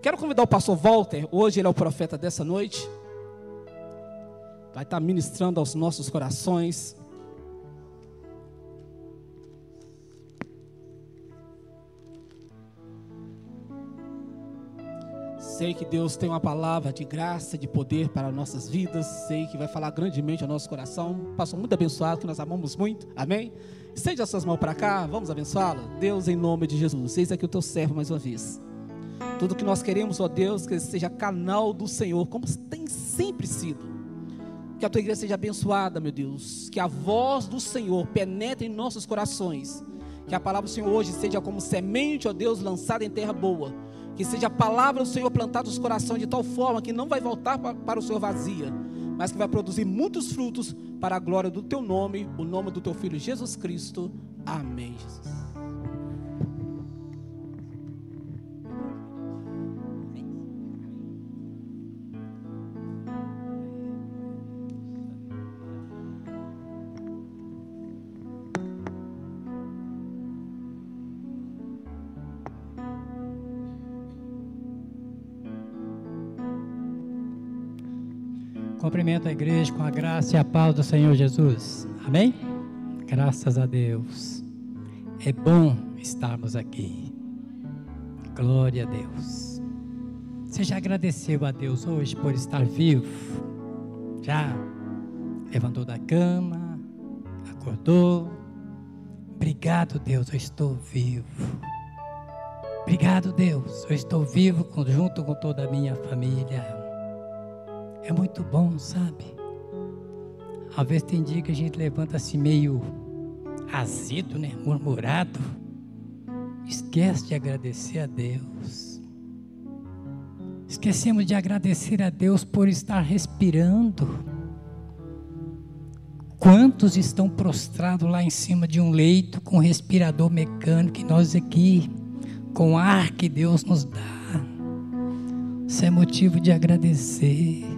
Quero convidar o pastor Walter, hoje ele é o profeta dessa noite. Vai estar ministrando aos nossos corações. Sei que Deus tem uma palavra de graça, de poder para nossas vidas. Sei que vai falar grandemente ao nosso coração. Pastor muito abençoado, que nós amamos muito. Amém? Estende as suas mãos para cá, vamos abençoá-lo. Deus, em nome de Jesus, eis aqui o teu servo mais uma vez. Tudo que nós queremos, ó Deus, que seja canal do Senhor, como tem sempre sido. Que a tua igreja seja abençoada, meu Deus. Que a voz do Senhor penetre em nossos corações. Que a palavra do Senhor hoje seja como semente, ó Deus, lançada em terra boa que seja a palavra do Senhor plantada nos corações de tal forma que não vai voltar para o Senhor vazia, mas que vai produzir muitos frutos para a glória do teu nome, o nome do teu filho Jesus Cristo. Amém, Jesus. Cumprimento a igreja com a graça e a paz do Senhor Jesus. Amém? Graças a Deus. É bom estarmos aqui. Glória a Deus. Você já agradeceu a Deus hoje por estar vivo? Já levantou da cama, acordou. Obrigado, Deus, eu estou vivo. Obrigado, Deus, eu estou vivo junto com toda a minha família. É muito bom, sabe? Às vezes tem dia que a gente levanta assim meio azedo, né? Murmurado. Esquece de agradecer a Deus. Esquecemos de agradecer a Deus por estar respirando. Quantos estão prostrados lá em cima de um leito com respirador mecânico e nós aqui com ar que Deus nos dá? Isso é motivo de agradecer.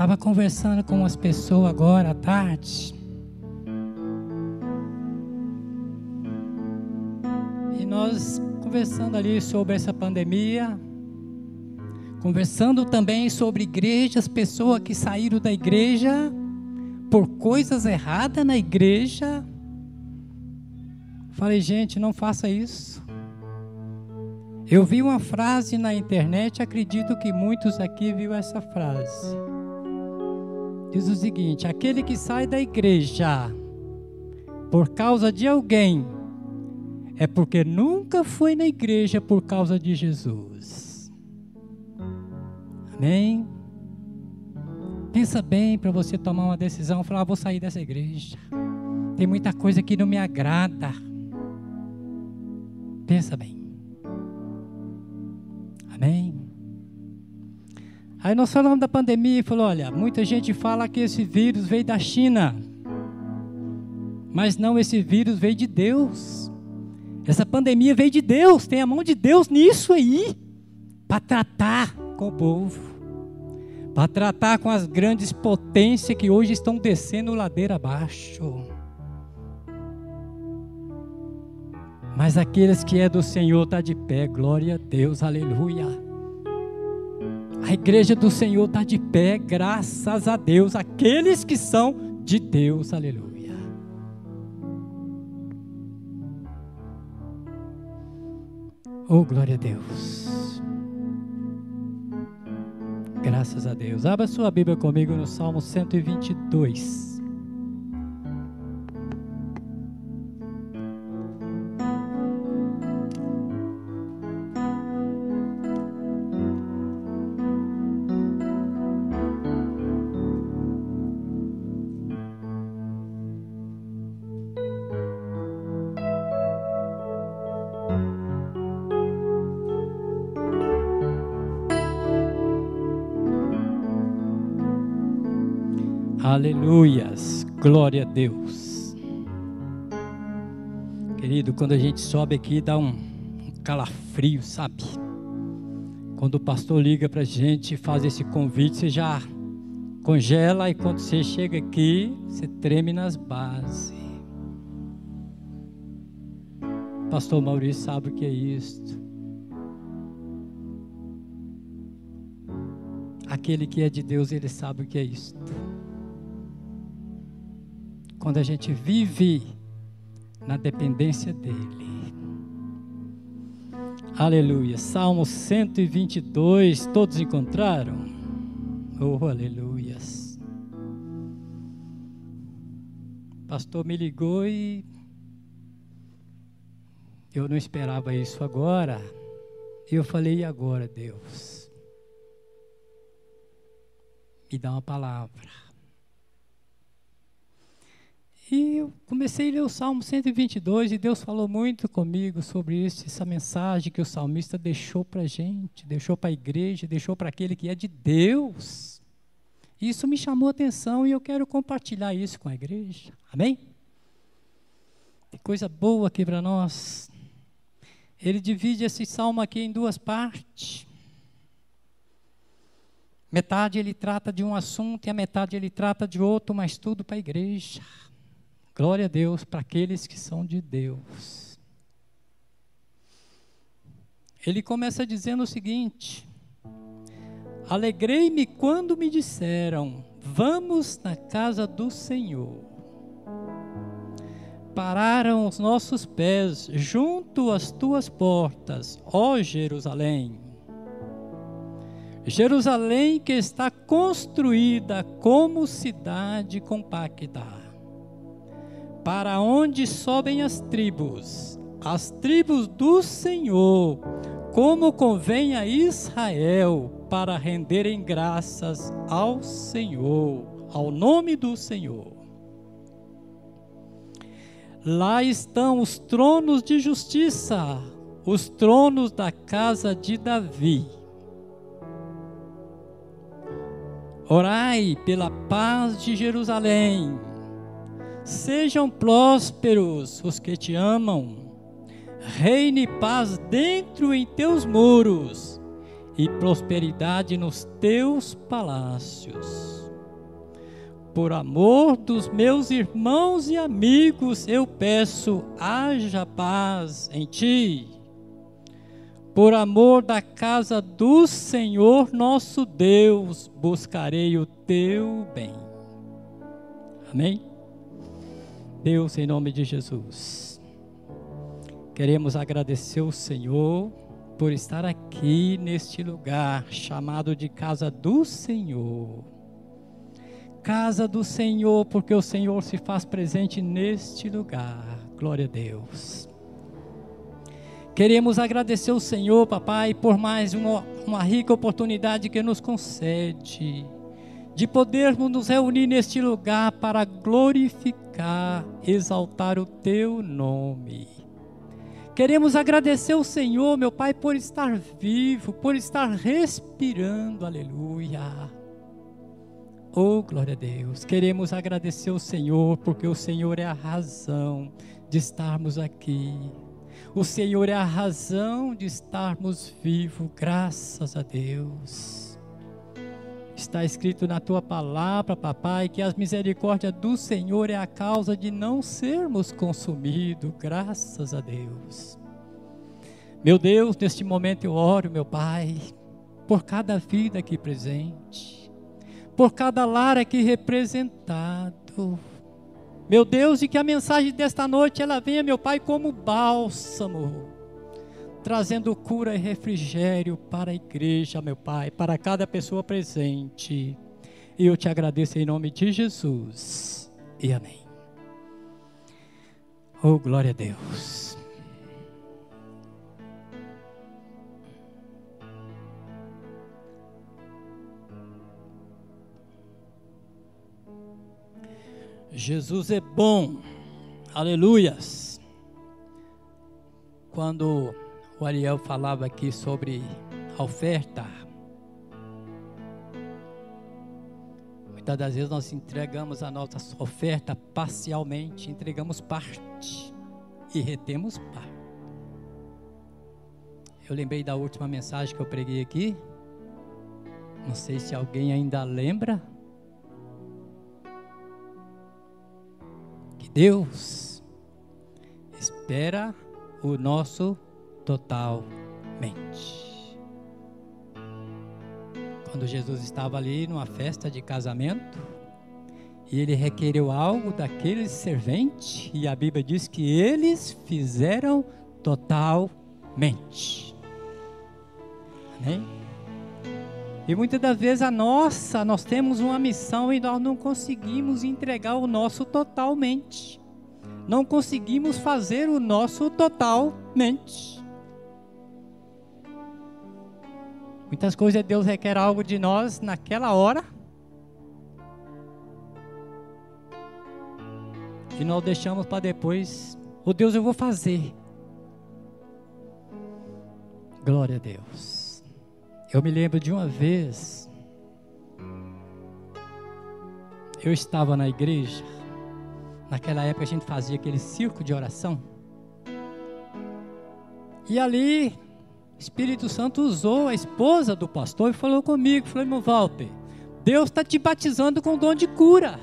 Estava conversando com umas pessoas agora à tarde. E nós conversando ali sobre essa pandemia, conversando também sobre igrejas, pessoas que saíram da igreja por coisas erradas na igreja. Falei, gente, não faça isso. Eu vi uma frase na internet, acredito que muitos aqui viu essa frase diz o seguinte: aquele que sai da igreja por causa de alguém é porque nunca foi na igreja por causa de Jesus. Amém? Pensa bem para você tomar uma decisão, falar, ah, vou sair dessa igreja. Tem muita coisa que não me agrada. Pensa bem. Amém? Aí nós falamos da pandemia e falou: olha, muita gente fala que esse vírus veio da China. Mas não, esse vírus veio de Deus. Essa pandemia veio de Deus, tem a mão de Deus nisso aí, para tratar com o povo, para tratar com as grandes potências que hoje estão descendo ladeira abaixo. Mas aqueles que é do Senhor está de pé, glória a Deus, aleluia. A igreja do Senhor está de pé, graças a Deus, aqueles que são de Deus, aleluia. Oh, glória a Deus. Graças a Deus. Abra sua Bíblia comigo no Salmo 122. Aleluias, glória a Deus. Querido, quando a gente sobe aqui dá um calafrio, sabe? Quando o pastor liga para a gente e faz esse convite, você já congela e quando você chega aqui, você treme nas bases. Pastor Maurício sabe o que é isto. Aquele que é de Deus, ele sabe o que é isto. Quando a gente vive na dependência dele. Aleluia. Salmo 122, todos encontraram? Oh, aleluias. Pastor me ligou e eu não esperava isso agora. E eu falei, e agora, Deus? Me dá uma palavra. E eu comecei a ler o Salmo 122 e Deus falou muito comigo sobre isso, essa mensagem que o salmista deixou para a gente, deixou para a igreja, deixou para aquele que é de Deus. Isso me chamou a atenção e eu quero compartilhar isso com a igreja. Amém? Que coisa boa aqui para nós. Ele divide esse salmo aqui em duas partes. Metade ele trata de um assunto e a metade ele trata de outro, mas tudo para a igreja. Glória a Deus para aqueles que são de Deus. Ele começa dizendo o seguinte: Alegrei-me quando me disseram: Vamos na casa do Senhor. Pararam os nossos pés junto às tuas portas, ó Jerusalém. Jerusalém que está construída como cidade compacta para onde sobem as tribos, as tribos do Senhor, como convém a Israel, para renderem graças ao Senhor, ao nome do Senhor. Lá estão os tronos de justiça, os tronos da casa de Davi. Orai pela paz de Jerusalém Sejam prósperos os que te amam. Reine paz dentro em teus muros e prosperidade nos teus palácios. Por amor dos meus irmãos e amigos, eu peço, haja paz em ti. Por amor da casa do Senhor nosso Deus, buscarei o teu bem. Amém? Deus, em nome de Jesus, queremos agradecer o Senhor por estar aqui neste lugar chamado de casa do Senhor. Casa do Senhor, porque o Senhor se faz presente neste lugar. Glória a Deus. Queremos agradecer o Senhor, papai, por mais uma, uma rica oportunidade que nos concede de podermos nos reunir neste lugar para glorificar, exaltar o teu nome. Queremos agradecer ao Senhor, meu Pai, por estar vivo, por estar respirando, aleluia. Oh, glória a Deus. Queremos agradecer ao Senhor, porque o Senhor é a razão de estarmos aqui. O Senhor é a razão de estarmos vivos, graças a Deus. Está escrito na tua palavra, papai, que as misericórdias do Senhor é a causa de não sermos consumidos, graças a Deus. Meu Deus, neste momento eu oro, meu Pai, por cada vida aqui presente, por cada lar aqui representado. Meu Deus, e que a mensagem desta noite ela venha, meu Pai, como bálsamo trazendo cura e refrigério para a igreja, meu Pai, para cada pessoa presente. E eu te agradeço em nome de Jesus. E amém. Oh, glória a Deus. Jesus é bom. Aleluias. Quando o Ariel falava aqui sobre a oferta. Muitas das vezes nós entregamos a nossa oferta parcialmente, entregamos parte e retemos parte. Eu lembrei da última mensagem que eu preguei aqui. Não sei se alguém ainda lembra. Que Deus espera o nosso totalmente. quando Jesus estava ali numa festa de casamento, e ele requereu algo daqueles serventes, e a Bíblia diz que eles fizeram totalmente. Amém? E muitas das vezes a nossa, nós temos uma missão e nós não conseguimos entregar o nosso totalmente. Não conseguimos fazer o nosso totalmente. Muitas coisas Deus requer algo de nós naquela hora. E nós deixamos para depois. O oh, Deus, eu vou fazer. Glória a Deus. Eu me lembro de uma vez. Eu estava na igreja. Naquela época a gente fazia aquele circo de oração. E ali Espírito Santo usou a esposa do pastor e falou comigo, falou, irmão Walter, Deus está te batizando com dom de cura.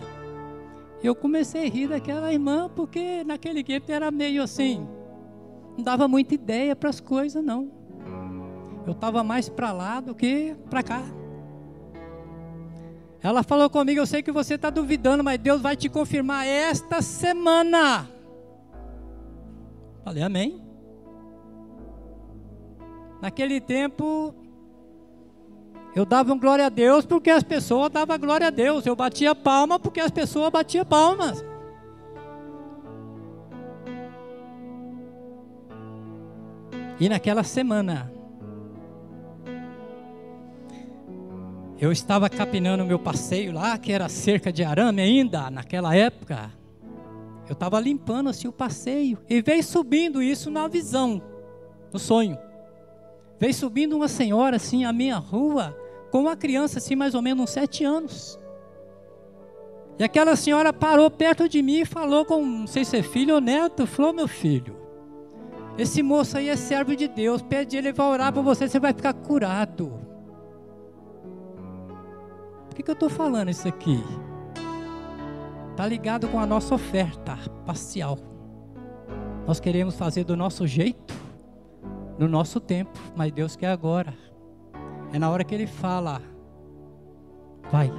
Eu comecei a rir daquela irmã, porque naquele tempo era meio assim, não dava muita ideia para as coisas, não. Eu estava mais para lá do que para cá. Ela falou comigo, eu sei que você está duvidando, mas Deus vai te confirmar esta semana. Falei, amém. Naquele tempo, eu dava um glória a Deus porque as pessoas davam glória a Deus. Eu batia palma porque as pessoas batiam palmas. E naquela semana, eu estava capinando meu passeio lá, que era cerca de arame ainda, naquela época. Eu estava limpando assim o passeio e veio subindo isso na visão, no sonho. Veio subindo uma senhora assim à minha rua, com uma criança assim, mais ou menos uns sete anos. E aquela senhora parou perto de mim e falou com, não sei se é filho ou neto, falou, meu filho, esse moço aí é servo de Deus, pede ele vai orar por você, você vai ficar curado. Por que, que eu estou falando isso aqui? Está ligado com a nossa oferta parcial. Nós queremos fazer do nosso jeito, no nosso tempo, mas Deus quer agora. É na hora que Ele fala: vai,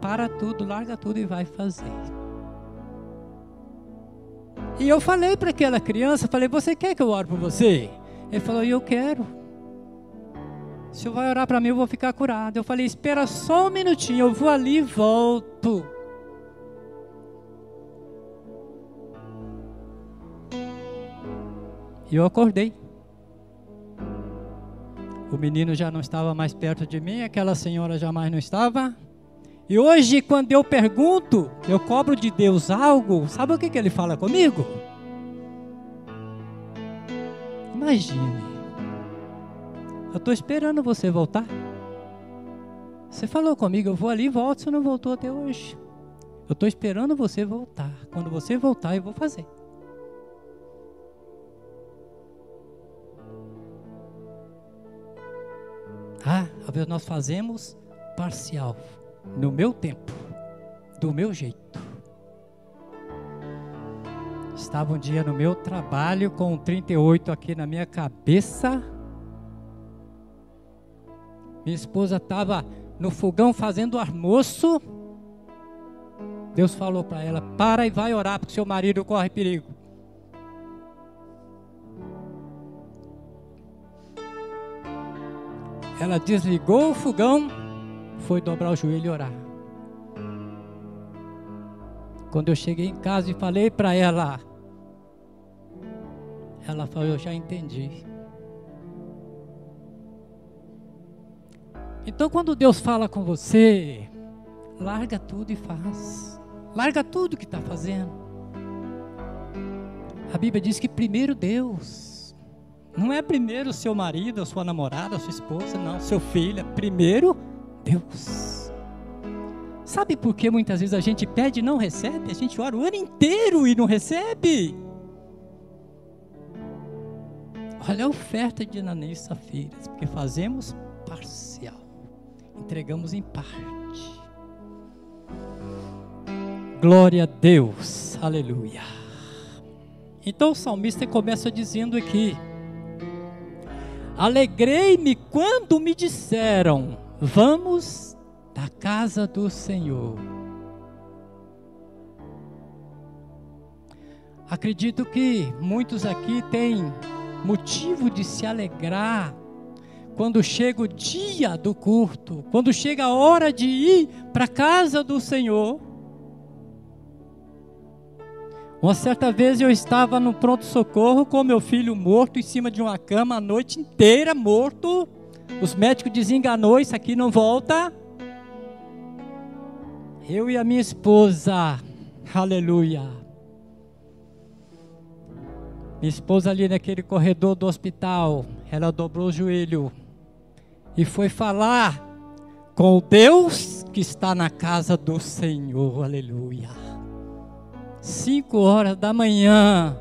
para tudo, larga tudo e vai fazer. E eu falei para aquela criança: falei, você quer que eu ore por você? Ele falou: eu quero. Se vai orar para mim, eu vou ficar curado. Eu falei: espera só um minutinho, eu vou ali e volto. E eu acordei. O menino já não estava mais perto de mim, aquela senhora jamais não estava. E hoje, quando eu pergunto, eu cobro de Deus algo, sabe o que, que ele fala comigo? Imagine, eu estou esperando você voltar. Você falou comigo, eu vou ali e volto, você não voltou até hoje. Eu estou esperando você voltar. Quando você voltar, eu vou fazer. Ah, às vezes nós fazemos parcial, no meu tempo, do meu jeito. Estava um dia no meu trabalho com 38 aqui na minha cabeça. Minha esposa estava no fogão fazendo almoço. Deus falou para ela: para e vai orar, porque seu marido corre perigo. Ela desligou o fogão, foi dobrar o joelho e orar. Quando eu cheguei em casa e falei para ela, ela falou: Eu já entendi. Então, quando Deus fala com você, larga tudo e faz. Larga tudo que está fazendo. A Bíblia diz que primeiro Deus. Não é primeiro seu marido, sua namorada, sua esposa, não, seu filho, é primeiro Deus. Sabe por que muitas vezes a gente pede e não recebe? A gente ora o ano inteiro e não recebe. Olha a oferta de Ananias e Safiras, porque fazemos parcial, entregamos em parte. Glória a Deus, aleluia. Então o salmista começa dizendo aqui: Alegrei-me quando me disseram: Vamos da casa do Senhor. Acredito que muitos aqui têm motivo de se alegrar quando chega o dia do culto, quando chega a hora de ir para a casa do Senhor. Uma certa vez eu estava no pronto-socorro com meu filho morto em cima de uma cama a noite inteira, morto. Os médicos desenganou, isso aqui não volta. Eu e a minha esposa, aleluia. Minha esposa ali naquele corredor do hospital, ela dobrou o joelho e foi falar com o Deus que está na casa do Senhor, aleluia. 5 horas da manhã,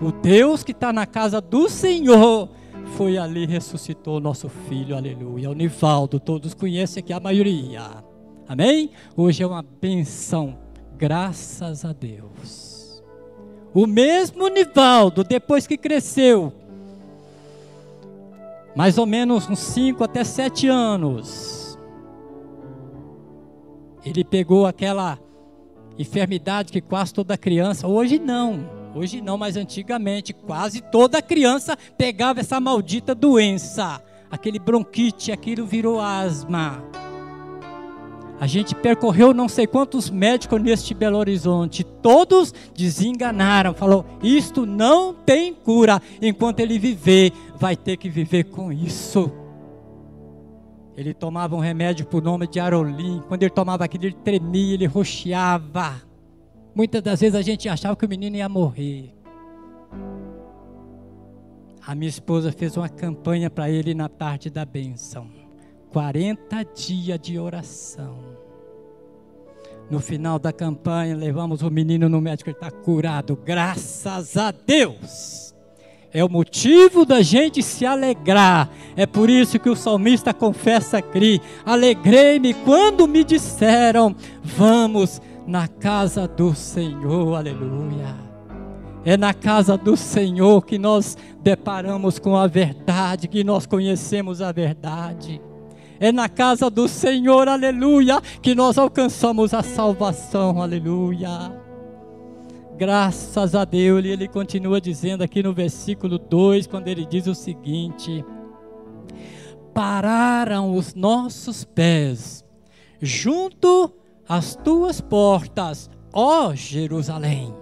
o Deus que está na casa do Senhor foi ali e ressuscitou nosso filho, aleluia. O Nivaldo, todos conhecem aqui a maioria, amém? Hoje é uma benção, graças a Deus. O mesmo Nivaldo, depois que cresceu, mais ou menos uns 5 até 7 anos, ele pegou aquela enfermidade que quase toda criança, hoje não, hoje não, mas antigamente quase toda criança pegava essa maldita doença, aquele bronquite, aquilo virou asma. A gente percorreu não sei quantos médicos neste Belo Horizonte, todos desenganaram, falou: "Isto não tem cura, enquanto ele viver, vai ter que viver com isso". Ele tomava um remédio por nome de Arolim. Quando ele tomava aquilo, ele tremia, ele roxeava. Muitas das vezes a gente achava que o menino ia morrer. A minha esposa fez uma campanha para ele na tarde da benção. 40 dias de oração. No final da campanha, levamos o menino no médico, ele está curado, graças a Deus. É o motivo da gente se alegrar. É por isso que o salmista confessa aqui: Alegrei-me quando me disseram, vamos na casa do Senhor. Aleluia. É na casa do Senhor que nós deparamos com a verdade, que nós conhecemos a verdade. É na casa do Senhor, aleluia, que nós alcançamos a salvação, aleluia. Graças a Deus, e ele continua dizendo aqui no versículo 2, quando ele diz o seguinte: Pararam os nossos pés junto às tuas portas, ó Jerusalém.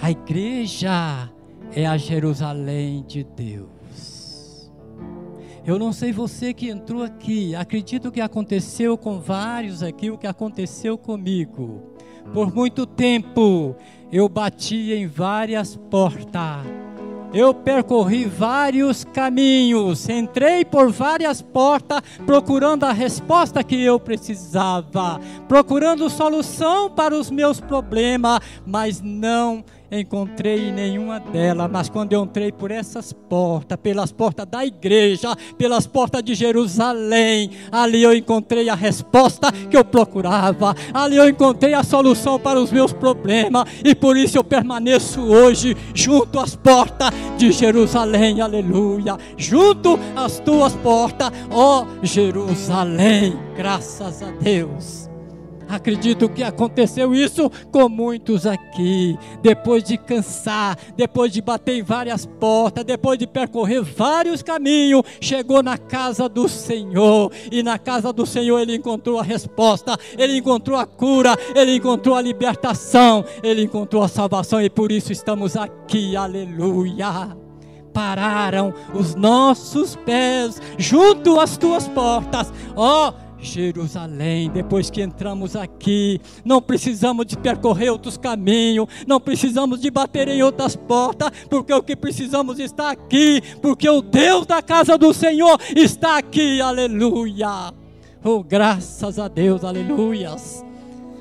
A igreja é a Jerusalém de Deus. Eu não sei você que entrou aqui, acredito que aconteceu com vários aqui o que aconteceu comigo. Por muito tempo eu bati em várias portas. Eu percorri vários caminhos, entrei por várias portas procurando a resposta que eu precisava, procurando solução para os meus problemas, mas não encontrei nenhuma delas, mas quando eu entrei por essas portas, pelas portas da igreja, pelas portas de Jerusalém, ali eu encontrei a resposta que eu procurava, ali eu encontrei a solução para os meus problemas, e por isso eu permaneço hoje junto às portas de Jerusalém, aleluia, junto às tuas portas, ó Jerusalém, graças a Deus. Acredito que aconteceu isso com muitos aqui. Depois de cansar, depois de bater em várias portas, depois de percorrer vários caminhos, chegou na casa do Senhor. E na casa do Senhor ele encontrou a resposta, ele encontrou a cura, ele encontrou a libertação, ele encontrou a salvação. E por isso estamos aqui. Aleluia pararam os nossos pés junto às tuas portas, ó oh, Jerusalém, depois que entramos aqui, não precisamos de percorrer outros caminhos, não precisamos de bater em outras portas, porque o que precisamos está aqui, porque o Deus da casa do Senhor está aqui, aleluia. Oh, graças a Deus, aleluias.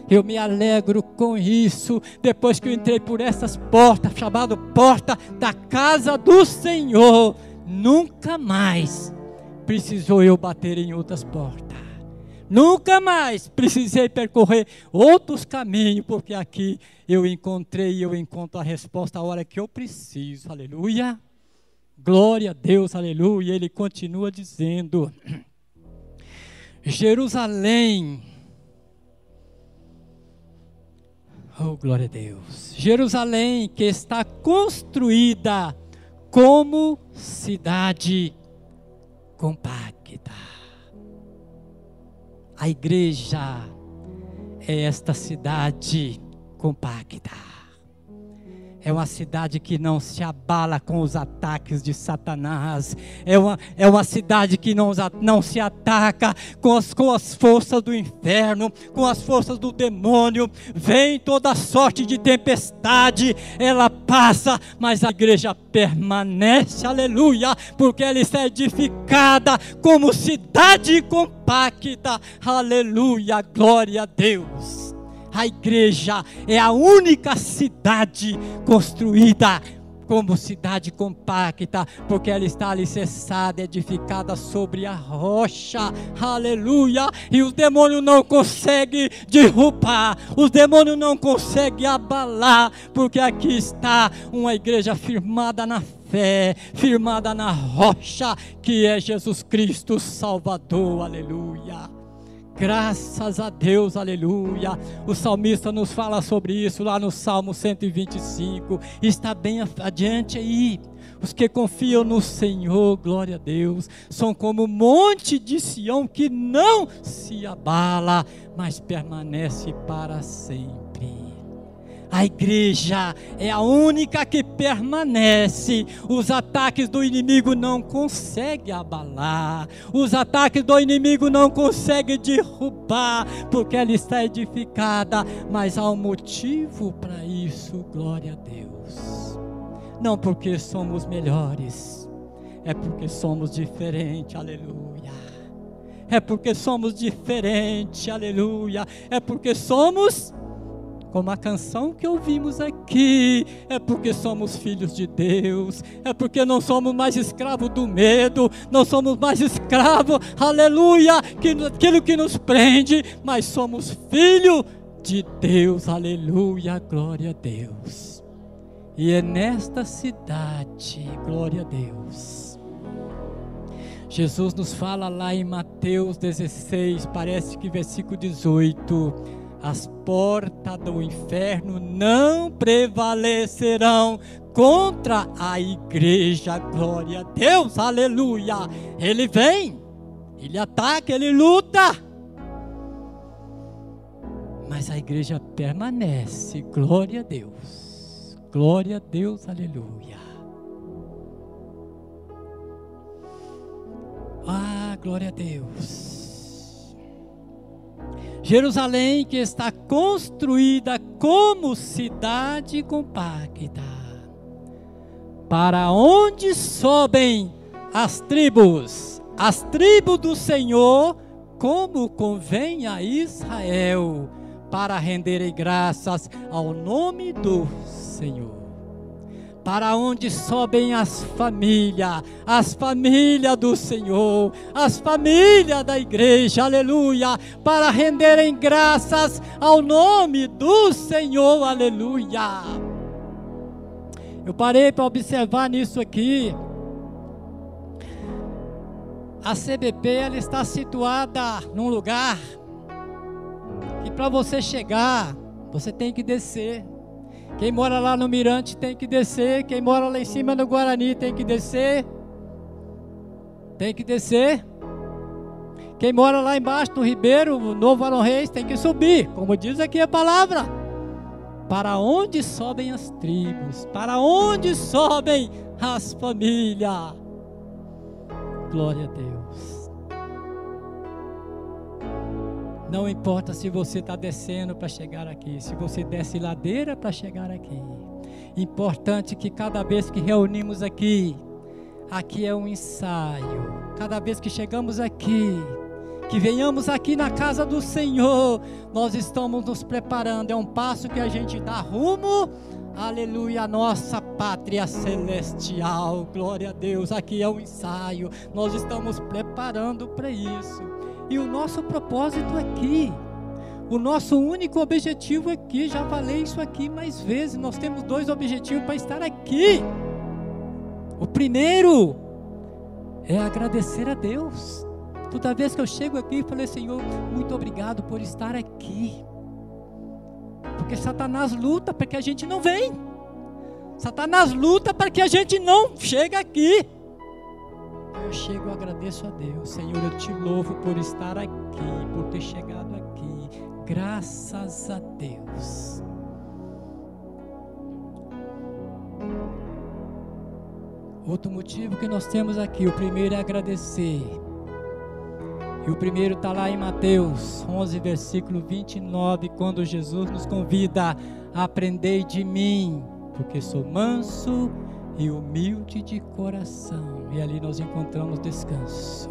Eu me alegro com isso, depois que eu entrei por essas portas, chamado porta da casa do Senhor, nunca mais precisou eu bater em outras portas. Nunca mais precisei percorrer outros caminhos, porque aqui eu encontrei e eu encontro a resposta a hora que eu preciso. Aleluia. Glória a Deus, aleluia. Ele continua dizendo: Jerusalém. Oh, glória a Deus. Jerusalém que está construída como cidade compacta. A igreja é esta cidade compacta. É uma cidade que não se abala com os ataques de Satanás. É uma, é uma cidade que não, não se ataca com as, com as forças do inferno, com as forças do demônio. Vem toda sorte de tempestade, ela passa, mas a igreja permanece, aleluia, porque ela está edificada como cidade compacta, aleluia, glória a Deus. A igreja é a única cidade construída como cidade compacta, porque ela está alicerçada, edificada sobre a rocha, aleluia, e os demônios não conseguem derrubar, os demônios não conseguem abalar, porque aqui está uma igreja firmada na fé, firmada na rocha, que é Jesus Cristo Salvador, aleluia. Graças a Deus, aleluia. O salmista nos fala sobre isso lá no Salmo 125. Está bem adiante aí. Os que confiam no Senhor, glória a Deus, são como o monte de Sião que não se abala, mas permanece para sempre. A igreja é a única que permanece. Os ataques do inimigo não conseguem abalar. Os ataques do inimigo não conseguem derrubar, porque ela está edificada. Mas há um motivo para isso, glória a Deus. Não porque somos melhores, é porque somos diferentes, aleluia. É porque somos diferentes, aleluia. É porque somos como a canção que ouvimos aqui, é porque somos filhos de Deus, é porque não somos mais escravos do medo, não somos mais escravos, aleluia, que, aquilo que nos prende, mas somos filhos de Deus, aleluia, glória a Deus. E é nesta cidade, glória a Deus. Jesus nos fala lá em Mateus 16, parece que versículo 18 as portas do inferno não prevalecerão contra a igreja. Glória a Deus, aleluia. Ele vem, ele ataca, ele luta. Mas a igreja permanece. Glória a Deus. Glória a Deus, aleluia. Ah, glória a Deus. Jerusalém que está construída como cidade compacta, para onde sobem as tribos, as tribos do Senhor, como convém a Israel, para renderem graças ao nome do Senhor para onde sobem as famílias, as famílias do Senhor, as famílias da igreja, aleluia, para renderem graças ao nome do Senhor, aleluia. Eu parei para observar nisso aqui. A CBP ela está situada num lugar que para você chegar, você tem que descer. Quem mora lá no Mirante tem que descer. Quem mora lá em cima no Guarani tem que descer. Tem que descer. Quem mora lá embaixo no Ribeiro, no Novo Arão Reis, tem que subir. Como diz aqui a palavra. Para onde sobem as tribos? Para onde sobem as famílias? Glória a Deus. Não importa se você está descendo para chegar aqui, se você desce ladeira para chegar aqui. Importante que cada vez que reunimos aqui, aqui é um ensaio. Cada vez que chegamos aqui, que venhamos aqui na casa do Senhor, nós estamos nos preparando. É um passo que a gente dá rumo, aleluia, a nossa pátria celestial. Glória a Deus. Aqui é um ensaio. Nós estamos preparando para isso. E o nosso propósito aqui, o nosso único objetivo aqui, já falei isso aqui mais vezes, nós temos dois objetivos para estar aqui. O primeiro é agradecer a Deus. Toda vez que eu chego aqui, falei, Senhor, muito obrigado por estar aqui. Porque Satanás luta para que a gente não vem. Satanás luta para que a gente não chegue aqui. Eu chego e agradeço a Deus. Senhor, eu te louvo por estar aqui, por ter chegado aqui. Graças a Deus. Outro motivo que nós temos aqui, o primeiro é agradecer. E o primeiro está lá em Mateus 11, versículo 29, quando Jesus nos convida a aprender de mim, porque sou manso e humilde de coração. E ali nós encontramos descanso.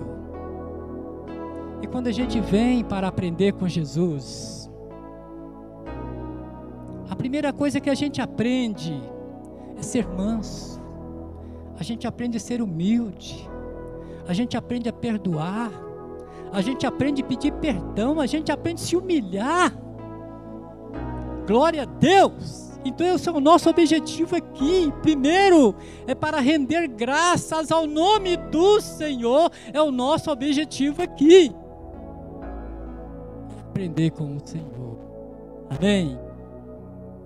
E quando a gente vem para aprender com Jesus, a primeira coisa que a gente aprende é ser manso a gente aprende a ser humilde, a gente aprende a perdoar, a gente aprende a pedir perdão, a gente aprende a se humilhar. Glória a Deus! Então esse é o nosso objetivo aqui. Primeiro é para render graças ao nome do Senhor, é o nosso objetivo aqui. Aprender com o Senhor. Amém.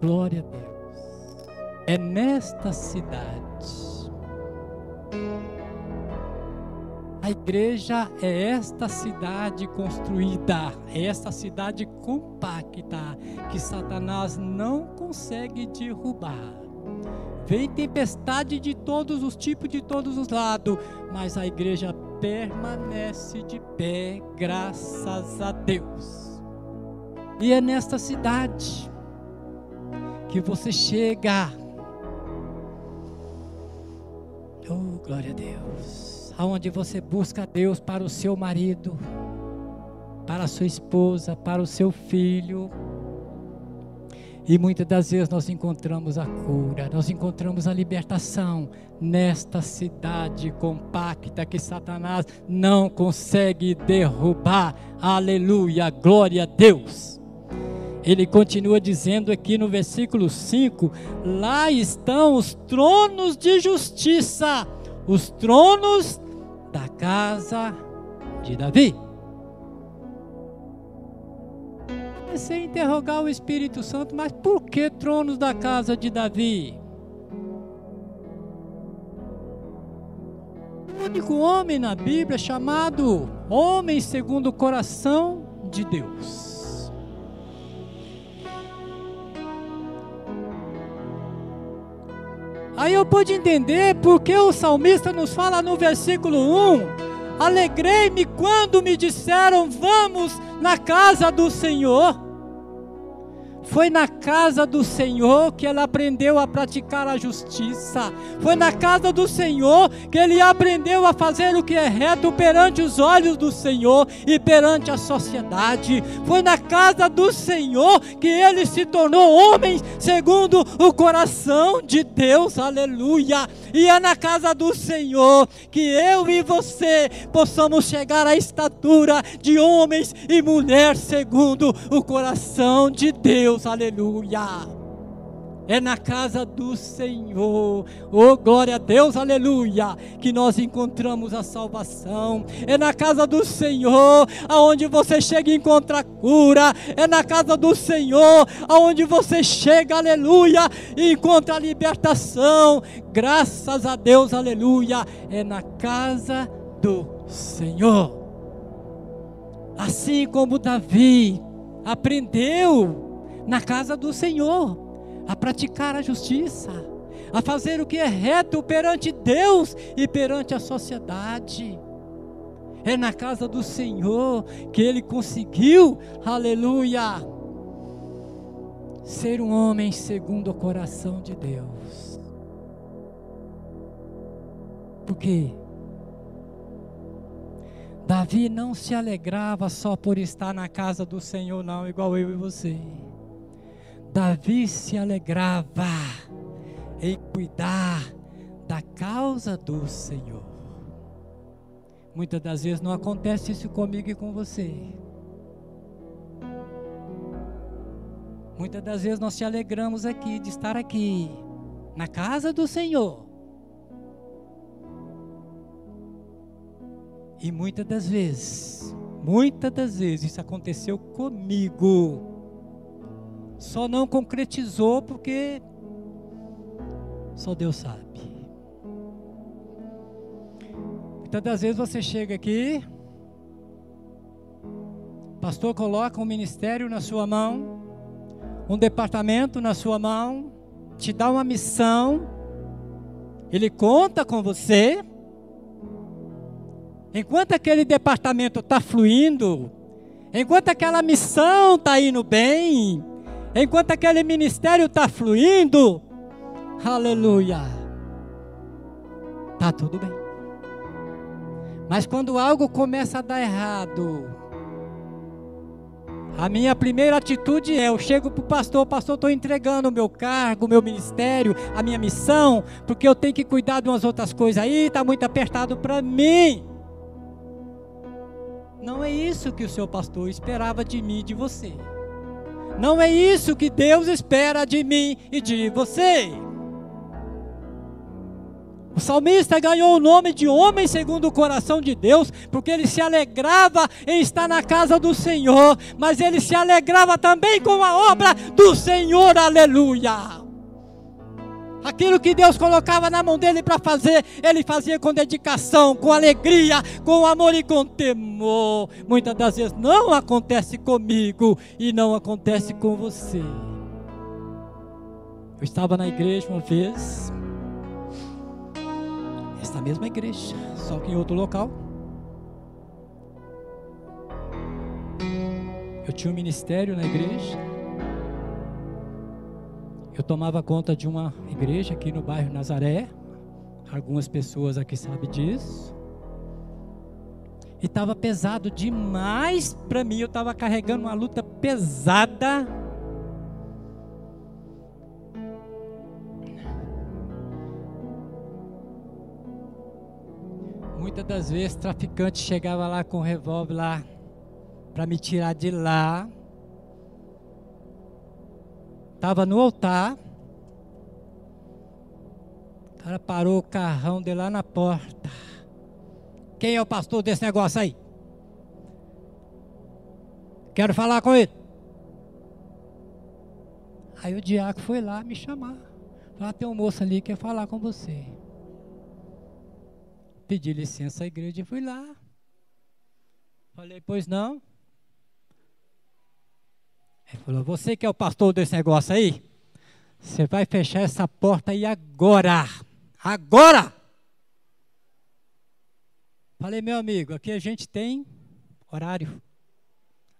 Glória a Deus. É nesta cidade a igreja é esta cidade construída, é esta cidade compacta que Satanás não consegue derrubar. Vem tempestade de todos os tipos, de todos os lados, mas a igreja permanece de pé, graças a Deus. E é nesta cidade que você chega. Oh, glória a Deus aonde você busca Deus para o seu marido, para a sua esposa, para o seu filho. E muitas das vezes nós encontramos a cura, nós encontramos a libertação nesta cidade compacta que Satanás não consegue derrubar. Aleluia, glória a Deus. Ele continua dizendo aqui no versículo 5: Lá estão os tronos de justiça, os tronos da casa de Davi. Comecei a interrogar o Espírito Santo, mas por que tronos da casa de Davi? O único homem na Bíblia chamado homem segundo o coração de Deus. Aí eu pude entender porque o salmista nos fala no versículo 1: Alegrei-me quando me disseram, vamos na casa do Senhor. Foi na casa do Senhor que ele aprendeu a praticar a justiça. Foi na casa do Senhor que ele aprendeu a fazer o que é reto perante os olhos do Senhor e perante a sociedade. Foi na casa do Senhor que ele se tornou homem segundo o coração de Deus. Aleluia. E é na casa do Senhor que eu e você possamos chegar à estatura de homens e mulheres segundo o coração de Deus. Aleluia. É na casa do Senhor, oh glória a Deus, aleluia, que nós encontramos a salvação, é na casa do Senhor, aonde você chega e encontra cura, é na casa do Senhor, aonde você chega, aleluia, e encontra a libertação, graças a Deus, aleluia, é na casa do Senhor. Assim como Davi aprendeu na casa do Senhor a praticar a justiça, a fazer o que é reto perante Deus e perante a sociedade. É na casa do Senhor que ele conseguiu, aleluia, ser um homem segundo o coração de Deus. Por quê? Davi não se alegrava só por estar na casa do Senhor, não, igual eu e você. Davi se alegrava em cuidar da causa do Senhor. Muitas das vezes não acontece isso comigo e com você. Muitas das vezes nós te alegramos aqui de estar aqui, na casa do Senhor. E muitas das vezes, muitas das vezes isso aconteceu comigo. Só não concretizou porque só Deus sabe. Muitas das vezes você chega aqui, pastor coloca um ministério na sua mão, um departamento na sua mão, te dá uma missão, ele conta com você. Enquanto aquele departamento está fluindo, enquanto aquela missão está indo bem, enquanto aquele ministério está fluindo, aleluia, está tudo bem. Mas quando algo começa a dar errado, a minha primeira atitude é: eu chego para o pastor, pastor, estou entregando o meu cargo, o meu ministério, a minha missão, porque eu tenho que cuidar de umas outras coisas aí, está muito apertado para mim. Não é isso que o seu pastor esperava de mim e de você. Não é isso que Deus espera de mim e de você. O salmista ganhou o nome de homem segundo o coração de Deus, porque ele se alegrava em estar na casa do Senhor, mas ele se alegrava também com a obra do Senhor, aleluia. Aquilo que Deus colocava na mão dele para fazer, ele fazia com dedicação, com alegria, com amor e com temor. Muitas das vezes não acontece comigo e não acontece com você. Eu estava na igreja uma vez, esta mesma igreja, só que em outro local. Eu tinha um ministério na igreja. Eu tomava conta de uma igreja aqui no bairro Nazaré. Algumas pessoas aqui sabem disso. E estava pesado demais para mim. Eu estava carregando uma luta pesada Muitas das vezes traficante chegava lá com um revólver lá para me tirar de lá. Tava no altar. O cara parou o carrão de lá na porta. Quem é o pastor desse negócio aí? Quero falar com ele. Aí o diácono foi lá me chamar. Lá tem um moço ali que quer falar com você. Pedi licença à igreja e fui lá. Falei, pois não. Ele falou, você que é o pastor desse negócio aí, você vai fechar essa porta aí agora. Agora! Falei, meu amigo, aqui a gente tem horário.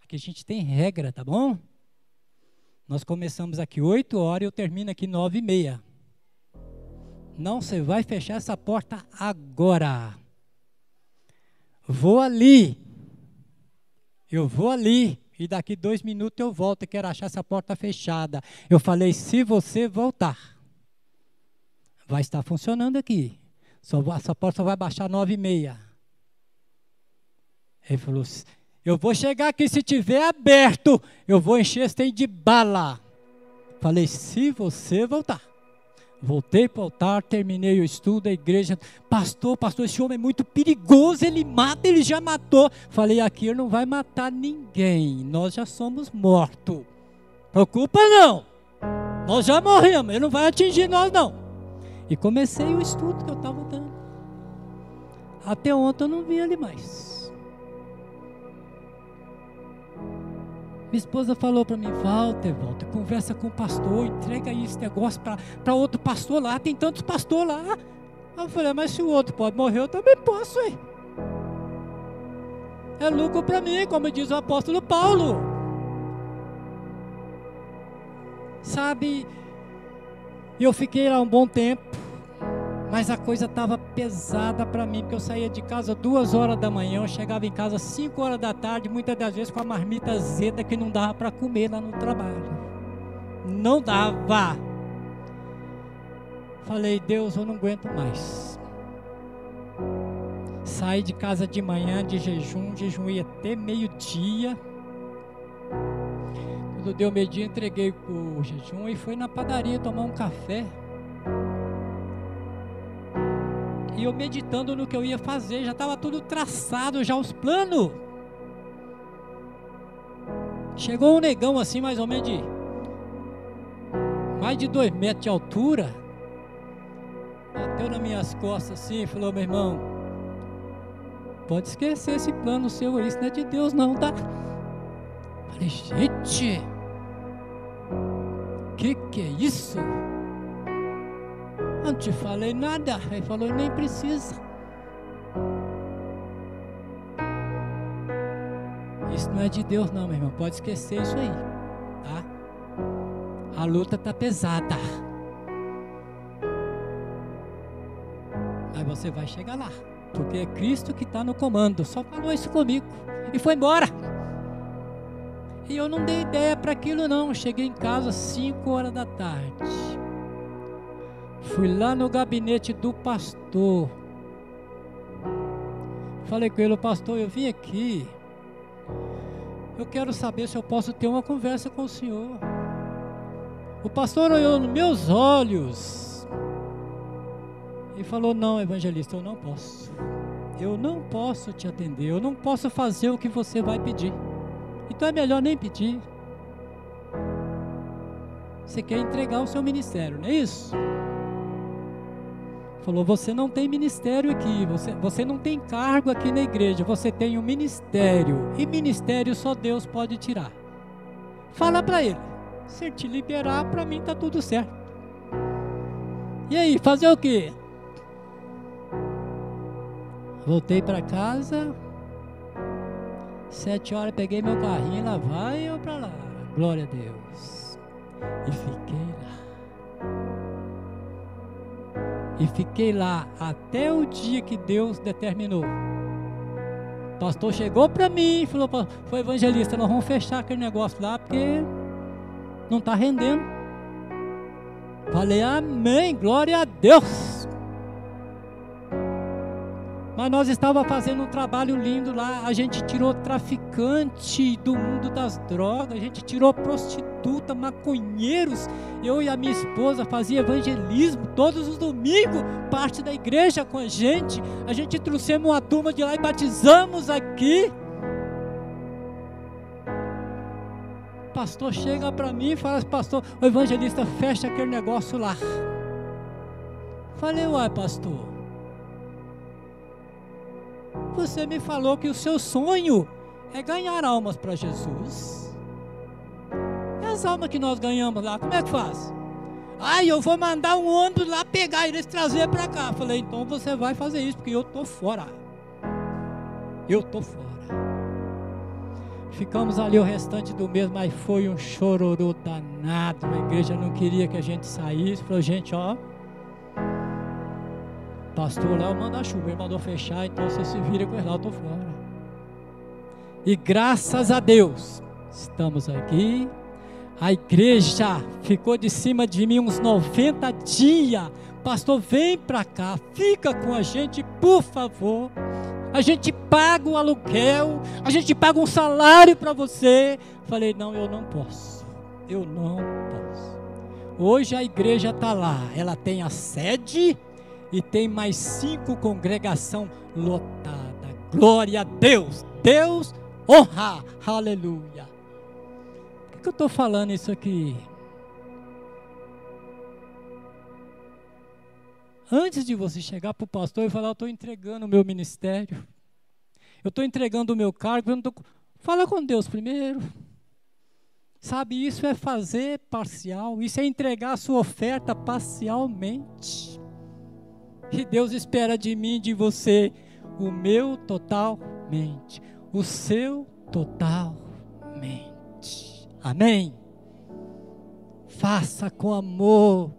Aqui a gente tem regra, tá bom? Nós começamos aqui 8 horas e eu termino aqui 9 e meia. Não, você vai fechar essa porta agora. Vou ali. Eu vou ali. E daqui dois minutos eu volto e quero achar essa porta fechada. Eu falei, se você voltar, vai estar funcionando aqui. Só, essa porta só vai baixar nove e meia. Ele falou, eu vou chegar aqui, se tiver aberto, eu vou encher esse de bala. Falei, se você voltar. Voltei para o altar, terminei o estudo da igreja. Pastor, pastor, esse homem é muito perigoso, ele mata, ele já matou. Falei, aqui ele não vai matar ninguém, nós já somos mortos. Preocupa não, nós já morremos, ele não vai atingir nós não. E comecei o estudo que eu estava dando. Até ontem eu não vi ele mais. Minha esposa falou para mim, Walter, Walter, conversa com o pastor, entrega aí esse negócio para outro pastor lá, tem tantos pastores lá. Eu falei, mas se o outro pode morrer, eu também posso, hein? É lucro para mim, como diz o apóstolo Paulo. Sabe, eu fiquei lá um bom tempo. Mas a coisa estava pesada para mim, porque eu saía de casa duas horas da manhã, eu chegava em casa cinco horas da tarde, muitas das vezes com a marmita azeda que não dava para comer lá no trabalho. Não dava. Falei, Deus, eu não aguento mais. Saí de casa de manhã de jejum, jejuei até meio-dia. Quando deu meio-dia, entreguei o jejum e fui na padaria tomar um café. E eu meditando no que eu ia fazer, já estava tudo traçado, já os planos. Chegou um negão assim, mais ou menos de mais de dois metros de altura. Bateu nas minhas costas assim e falou, meu irmão, pode esquecer esse plano seu, isso não é de Deus não, tá? Falei, gente, que que é isso? Eu não te falei nada. Ele falou, nem precisa. Isso não é de Deus não, meu irmão. Pode esquecer isso aí, tá? A luta tá pesada. Mas você vai chegar lá. Porque é Cristo que está no comando. Só falou isso comigo. E foi embora. E eu não dei ideia para aquilo não. Cheguei em casa às 5 horas da tarde. Fui lá no gabinete do pastor. Falei com ele, pastor, eu vim aqui. Eu quero saber se eu posso ter uma conversa com o senhor. O pastor olhou nos meus olhos e falou: Não, evangelista, eu não posso. Eu não posso te atender. Eu não posso fazer o que você vai pedir. Então é melhor nem pedir. Você quer entregar o seu ministério, não é isso? Falou: você não tem ministério aqui, você, você não tem cargo aqui na igreja, você tem um ministério. E ministério só Deus pode tirar. Fala para ele: se te liberar, para mim tá tudo certo. E aí, fazer o quê? Voltei para casa, Sete horas peguei meu carrinho, lá vai eu para lá. Glória a Deus. E fiquei E fiquei lá até o dia que Deus determinou. O pastor chegou para mim e falou: Foi evangelista, nós vamos fechar aquele negócio lá porque não está rendendo. Falei: Amém, glória a Deus. Mas nós estava fazendo um trabalho lindo lá. A gente tirou traficante do mundo das drogas, a gente tirou prostituta, maconheiros. Eu e a minha esposa fazia evangelismo todos os domingos, parte da igreja com a gente. A gente trouxemos uma turma de lá e batizamos aqui. O pastor chega para mim e fala: Pastor, o evangelista fecha aquele negócio lá. Falei, uai, pastor. Você me falou que o seu sonho é ganhar almas para Jesus. E as almas que nós ganhamos lá, como é que faz? Ai, eu vou mandar um ônibus lá pegar e eles trazer para cá. Falei, então você vai fazer isso, porque eu tô fora. Eu tô fora. Ficamos ali o restante do mês, mas foi um chororô danado. A igreja não queria que a gente saísse. Falou, gente, ó, pastor lá manda chuva, ele mandou fechar, então você se vira com ele lá, eu estou fora. E graças a Deus, estamos aqui. A igreja ficou de cima de mim uns 90 dias. Pastor, vem para cá, fica com a gente, por favor. A gente paga o aluguel, a gente paga um salário para você. Falei, não, eu não posso. Eu não posso. Hoje a igreja está lá, ela tem a sede e tem mais cinco congregação lotada. Glória a Deus. Deus honra. Aleluia. Por que, que eu estou falando isso aqui? Antes de você chegar para o pastor e falar, eu estou entregando o meu ministério, eu estou entregando o meu cargo, eu não tô... fala com Deus primeiro. Sabe, isso é fazer parcial, isso é entregar a sua oferta parcialmente. E Deus espera de mim, de você, o meu totalmente, o seu totalmente. Amém? Faça com amor,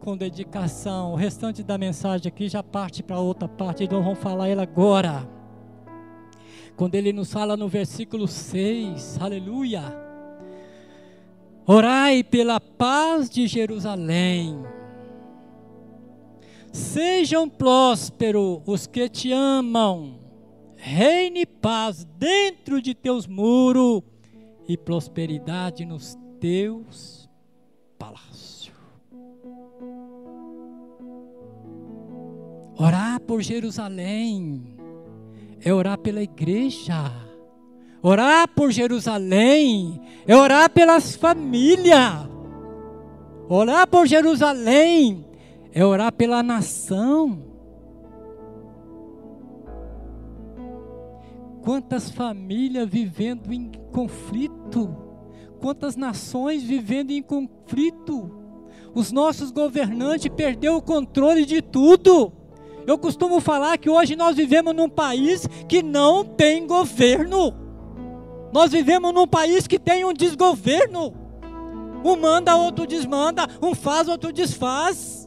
com dedicação. O restante da mensagem aqui já parte para outra parte, então vamos falar ela agora. Quando ele nos fala no versículo 6, aleluia. Orai pela paz de Jerusalém Sejam prósperos os que te amam, reine paz dentro de teus muros e prosperidade nos teus palácios. Orar por Jerusalém é orar pela igreja. Orar por Jerusalém é orar pelas famílias. Orar por Jerusalém é orar pela nação. Quantas famílias vivendo em conflito, quantas nações vivendo em conflito. Os nossos governantes perderam o controle de tudo. Eu costumo falar que hoje nós vivemos num país que não tem governo. Nós vivemos num país que tem um desgoverno. Um manda, outro desmanda, um faz, outro desfaz.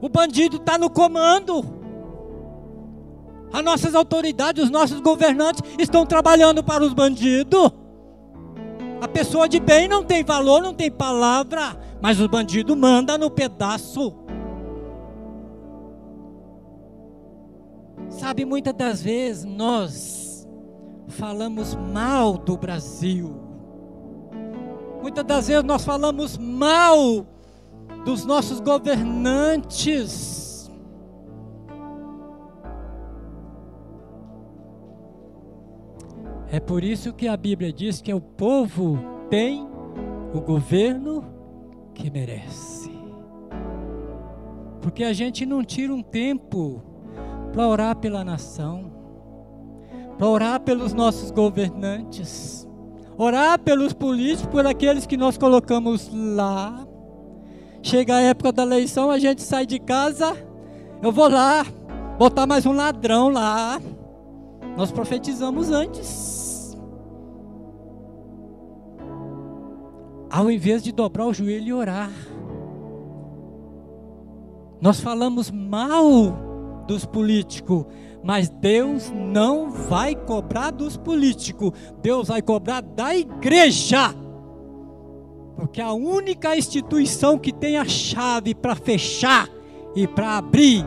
O bandido está no comando. As nossas autoridades, os nossos governantes estão trabalhando para os bandidos. A pessoa de bem não tem valor, não tem palavra, mas o bandido manda no pedaço. Sabe, muitas das vezes nós falamos mal do Brasil. Muitas das vezes nós falamos mal dos nossos governantes. É por isso que a Bíblia diz que o povo tem o governo que merece. Porque a gente não tira um tempo para orar pela nação, para orar pelos nossos governantes orar pelos políticos, por aqueles que nós colocamos lá. Chega a época da eleição, a gente sai de casa, eu vou lá, botar mais um ladrão lá. Nós profetizamos antes. Ao invés de dobrar o joelho e orar, nós falamos mal dos políticos, mas Deus não vai cobrar dos políticos, Deus vai cobrar da igreja. Porque a única instituição que tem a chave para fechar e para abrir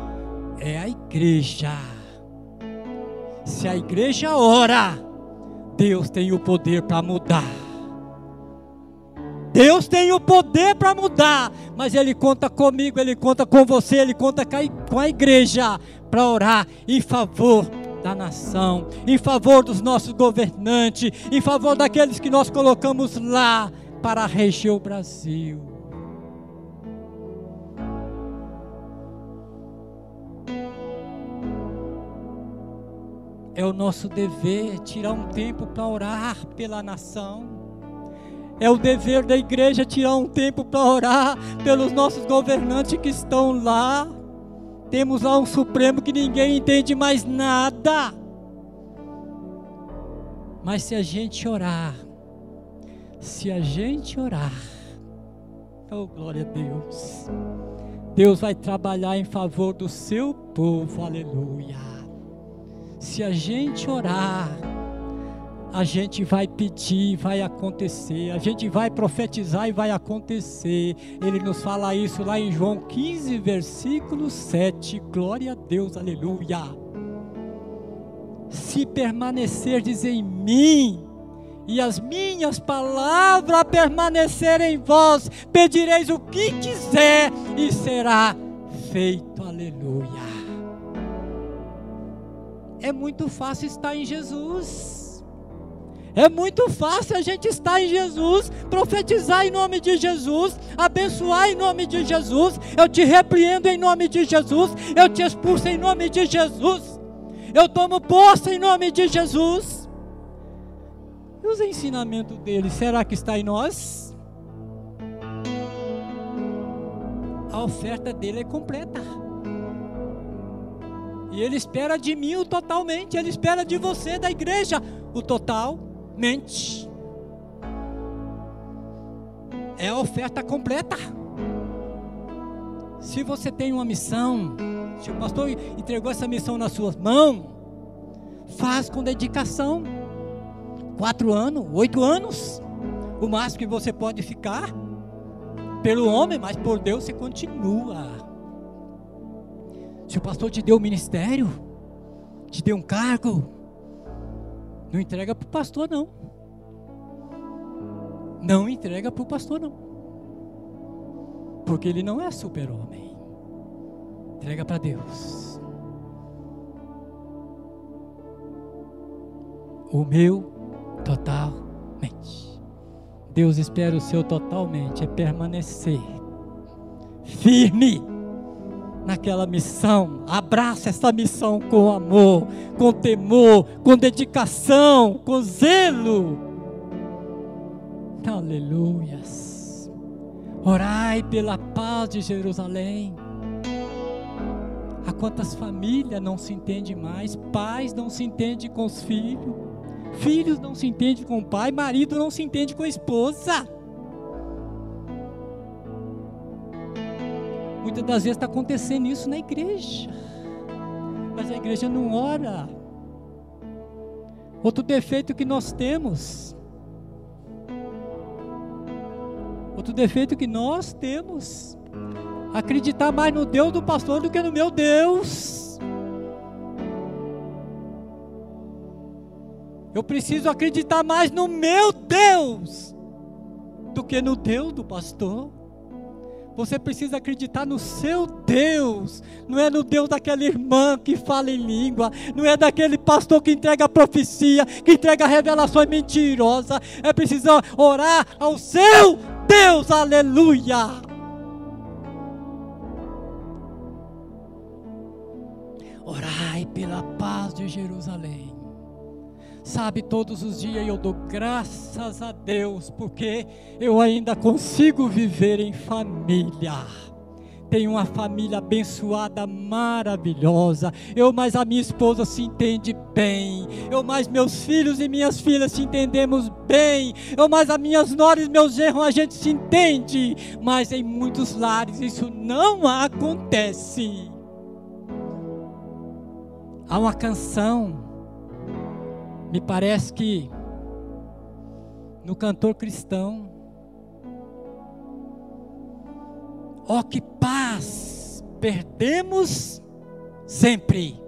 é a igreja. Se a igreja ora, Deus tem o poder para mudar. Deus tem o poder para mudar, mas Ele conta comigo, Ele conta com você, Ele conta com a igreja para orar em favor da nação, em favor dos nossos governantes, em favor daqueles que nós colocamos lá para reger o Brasil. É o nosso dever tirar um tempo para orar pela nação. É o dever da igreja tirar um tempo para orar pelos nossos governantes que estão lá. Temos lá um Supremo que ninguém entende mais nada. Mas se a gente orar, se a gente orar, oh glória a Deus, Deus vai trabalhar em favor do seu povo, aleluia. Se a gente orar, a gente vai pedir, vai acontecer, a gente vai profetizar e vai acontecer. Ele nos fala isso lá em João 15, versículo 7. Glória a Deus, aleluia. Se permanecerdes em mim, e as minhas palavras permanecerem em vós, pedireis o que quiser e será feito, aleluia. É muito fácil estar em Jesus. É muito fácil a gente estar em Jesus, profetizar em nome de Jesus, abençoar em nome de Jesus. Eu te repreendo em nome de Jesus, eu te expulso em nome de Jesus, eu tomo posse em nome de Jesus. E os ensinamentos dele, será que está em nós? A oferta dele é completa. E ele espera de mim o totalmente, ele espera de você, da igreja, o total mente. É a oferta completa. Se você tem uma missão, se o pastor entregou essa missão nas suas mãos, faz com dedicação. Quatro anos, oito anos, o máximo que você pode ficar pelo homem, mas por Deus você continua. Se o pastor te deu um ministério, te deu um cargo, não entrega para o pastor, não. Não entrega para o pastor, não. Porque ele não é super-homem. Entrega para Deus. O meu totalmente. Deus espera o seu totalmente, é permanecer firme naquela missão. Abraça essa missão com amor, com temor, com dedicação, com zelo. Aleluias. Orai pela paz de Jerusalém. Há quantas famílias não se entendem mais, pais não se entendem com os filhos, filhos não se entendem com o pai, marido não se entende com a esposa. Muitas das vezes está acontecendo isso na igreja. Mas a igreja não ora. Outro defeito que nós temos. Outro defeito que nós temos. Acreditar mais no Deus do pastor do que no meu Deus. Eu preciso acreditar mais no meu Deus do que no Deus do pastor. Você precisa acreditar no seu Deus, não é no Deus daquela irmã que fala em língua, não é daquele pastor que entrega profecia, que entrega revelações mentirosas. É preciso orar ao seu Deus, aleluia. Orai pela paz de Jerusalém. Sabe, todos os dias eu dou graças a Deus, porque eu ainda consigo viver em família. Tenho uma família abençoada, maravilhosa. Eu mais a minha esposa se entende bem. Eu mais meus filhos e minhas filhas se entendemos bem. Eu mais as minhas noras e meus genros a gente se entende. Mas em muitos lares isso não acontece. Há uma canção me parece que no cantor cristão, ó que paz perdemos sempre,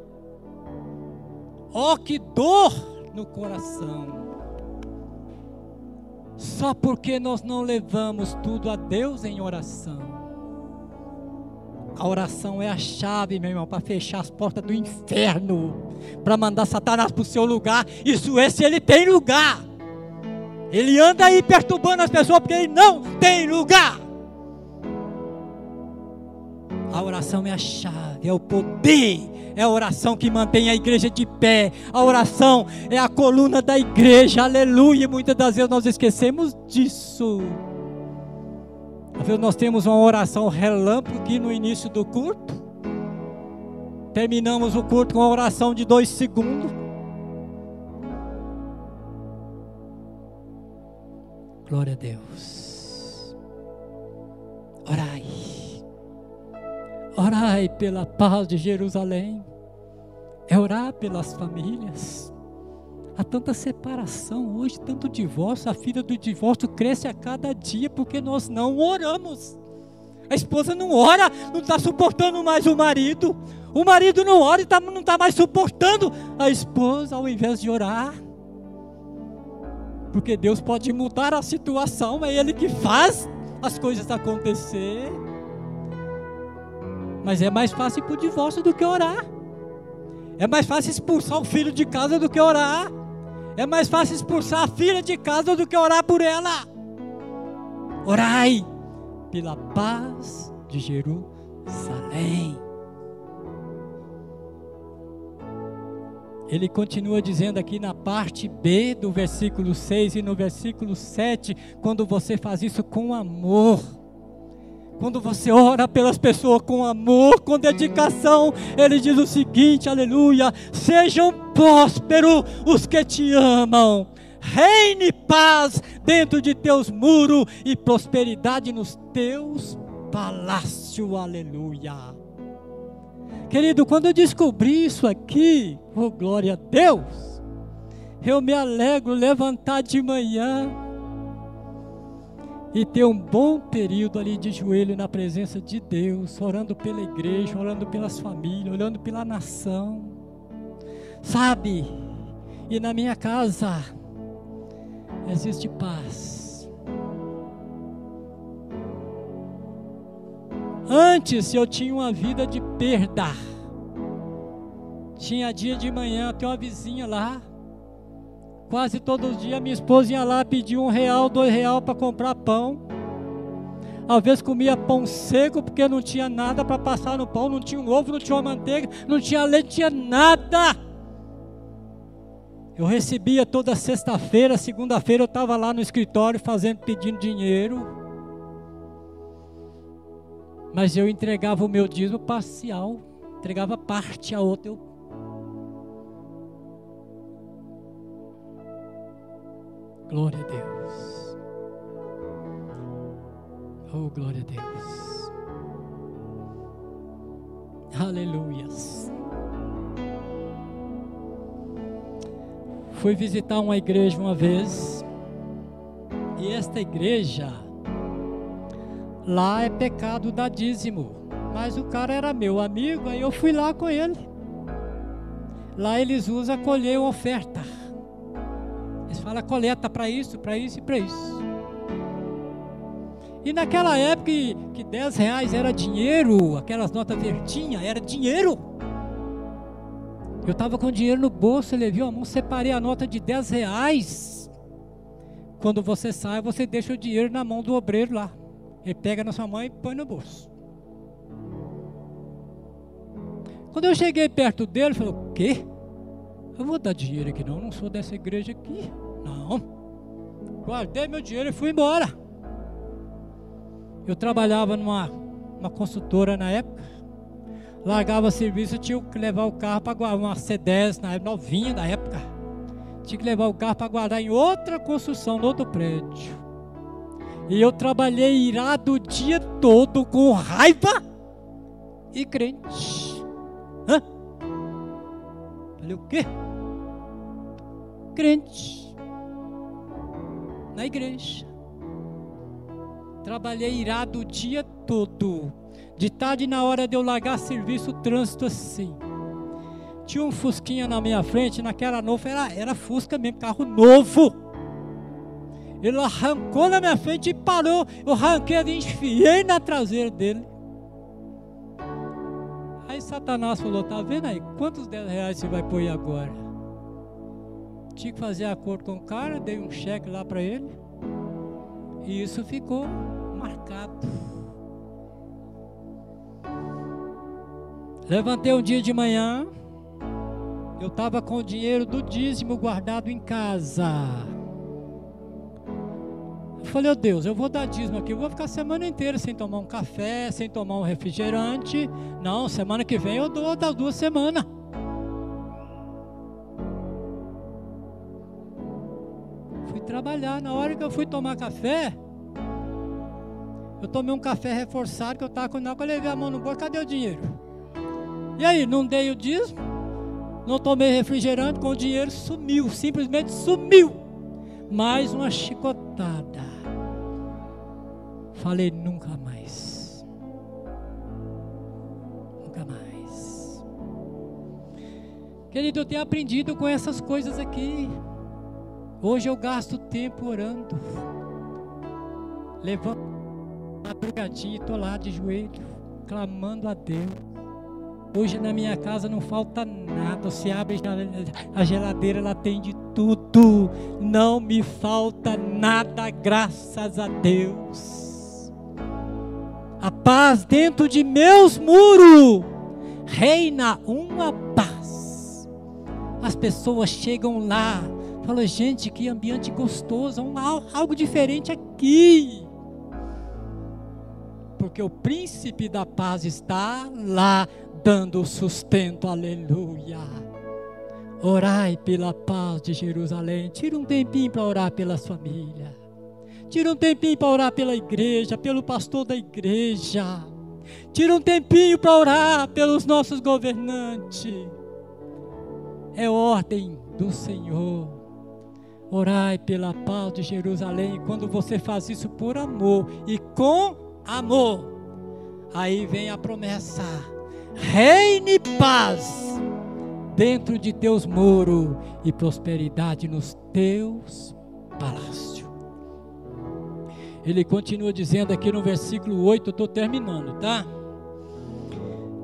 ó que dor no coração, só porque nós não levamos tudo a Deus em oração. A oração é a chave, meu irmão, para fechar as portas do inferno, para mandar Satanás para o seu lugar. Isso é se ele tem lugar. Ele anda aí perturbando as pessoas porque ele não tem lugar. A oração é a chave, é o poder, é a oração que mantém a igreja de pé. A oração é a coluna da igreja, aleluia. Muitas das vezes nós esquecemos disso. Nós temos uma oração relâmpago aqui no início do culto. Terminamos o culto com uma oração de dois segundos. Glória a Deus. Orai. Orai pela paz de Jerusalém. É orar pelas famílias. Há tanta separação hoje, tanto divórcio, a filha do divórcio cresce a cada dia porque nós não oramos. A esposa não ora, não está suportando mais o marido. O marido não ora e tá, não está mais suportando a esposa ao invés de orar. Porque Deus pode mudar a situação, é Ele que faz as coisas acontecer. Mas é mais fácil ir para o divórcio do que orar. É mais fácil expulsar o filho de casa do que orar. É mais fácil expulsar a filha de casa do que orar por ela. Orai pela paz de Jerusalém. Ele continua dizendo aqui na parte B do versículo 6 e no versículo 7, quando você faz isso com amor quando você ora pelas pessoas com amor, com dedicação, ele diz o seguinte: aleluia, sejam prósperos os que te amam, reine paz dentro de teus muros e prosperidade nos teus palácios, aleluia. Querido, quando eu descobri isso aqui, oh glória a Deus, eu me alegro levantar de manhã e ter um bom período ali de joelho na presença de Deus, orando pela igreja, orando pelas famílias, orando pela nação. Sabe? E na minha casa existe paz. Antes eu tinha uma vida de perda. Tinha dia de manhã, tem uma vizinha lá. Quase todos os dias minha esposa ia lá pedir um real, dois real para comprar pão. Às vezes comia pão seco porque não tinha nada para passar no pão, não tinha um ovo, não tinha uma manteiga, não tinha leite, não tinha nada. Eu recebia toda sexta-feira, segunda-feira eu estava lá no escritório fazendo, pedindo dinheiro. Mas eu entregava o meu dízimo parcial, entregava parte a outra. Eu... Glória a Deus. Oh, glória a Deus. Aleluias. Fui visitar uma igreja uma vez. E esta igreja Lá é pecado dar dízimo. Mas o cara era meu amigo, aí eu fui lá com ele. Lá eles usam colher oferta. Falam coleta para isso, para isso e para isso. E naquela época que 10 reais era dinheiro, aquelas notas verdinhas, era dinheiro. Eu estava com dinheiro no bolso, ele viu a mão, separei a nota de 10 reais. Quando você sai, você deixa o dinheiro na mão do obreiro lá. Ele pega na sua mão e põe no bolso. Quando eu cheguei perto dele, ele falou: O quê? Eu vou dar dinheiro aqui não, eu não sou dessa igreja aqui. Não. Guardei meu dinheiro e fui embora. Eu trabalhava numa uma consultora na época. Largava serviço, tinha que levar o carro para guardar uma C10 na época, novinha da época. Tinha que levar o carro para guardar em outra construção, no outro prédio. E eu trabalhei irado o dia todo com raiva e crente. Hã? Falei o quê? Crente. Na igreja. Trabalhei irado o dia todo. De tarde, na hora de eu largar serviço, o trânsito assim. Tinha um Fusquinha na minha frente, naquela nova, era, era Fusca mesmo, carro novo. Ele arrancou na minha frente e parou. Eu arranquei e enfiei na traseira dele. Aí Satanás falou: Tá vendo aí? Quantos 10 reais você vai pôr agora? Tinha que fazer acordo com o cara, dei um cheque lá para ele. E isso ficou marcado. Levantei um dia de manhã. Eu estava com o dinheiro do dízimo guardado em casa. Eu falei, oh Deus, eu vou dar dízimo aqui, eu vou ficar a semana inteira sem tomar um café, sem tomar um refrigerante. Não, semana que vem eu dou das duas semanas. Trabalhar, na hora que eu fui tomar café, eu tomei um café reforçado que eu estava com não, eu levei a mão no bolso, cadê o dinheiro? E aí, não dei o dízimo, não tomei refrigerante, com o dinheiro sumiu, simplesmente sumiu. Mais uma chicotada. Falei nunca mais. Nunca mais. Querido, eu tenho aprendido com essas coisas aqui. Hoje eu gasto tempo orando. Levanto madrugadinha e estou lá de joelho, clamando a Deus. Hoje na minha casa não falta nada. Você abre a geladeira, ela tem de tudo. Não me falta nada, graças a Deus a paz dentro de meus muros, reina uma paz. As pessoas chegam lá, falam, gente, que ambiente gostoso, um, algo diferente aqui. Porque o príncipe da paz está lá dando sustento, aleluia. Orai pela paz de Jerusalém. Tira um tempinho para orar pelas famílias. Tira um tempinho para orar pela igreja, pelo pastor da igreja. Tira um tempinho para orar pelos nossos governantes. É ordem do Senhor. Orai pela paz de Jerusalém. Quando você faz isso por amor e com amor, aí vem a promessa: reine paz dentro de teus muros e prosperidade nos teus palácios. Ele continua dizendo aqui no versículo 8, eu estou terminando, tá?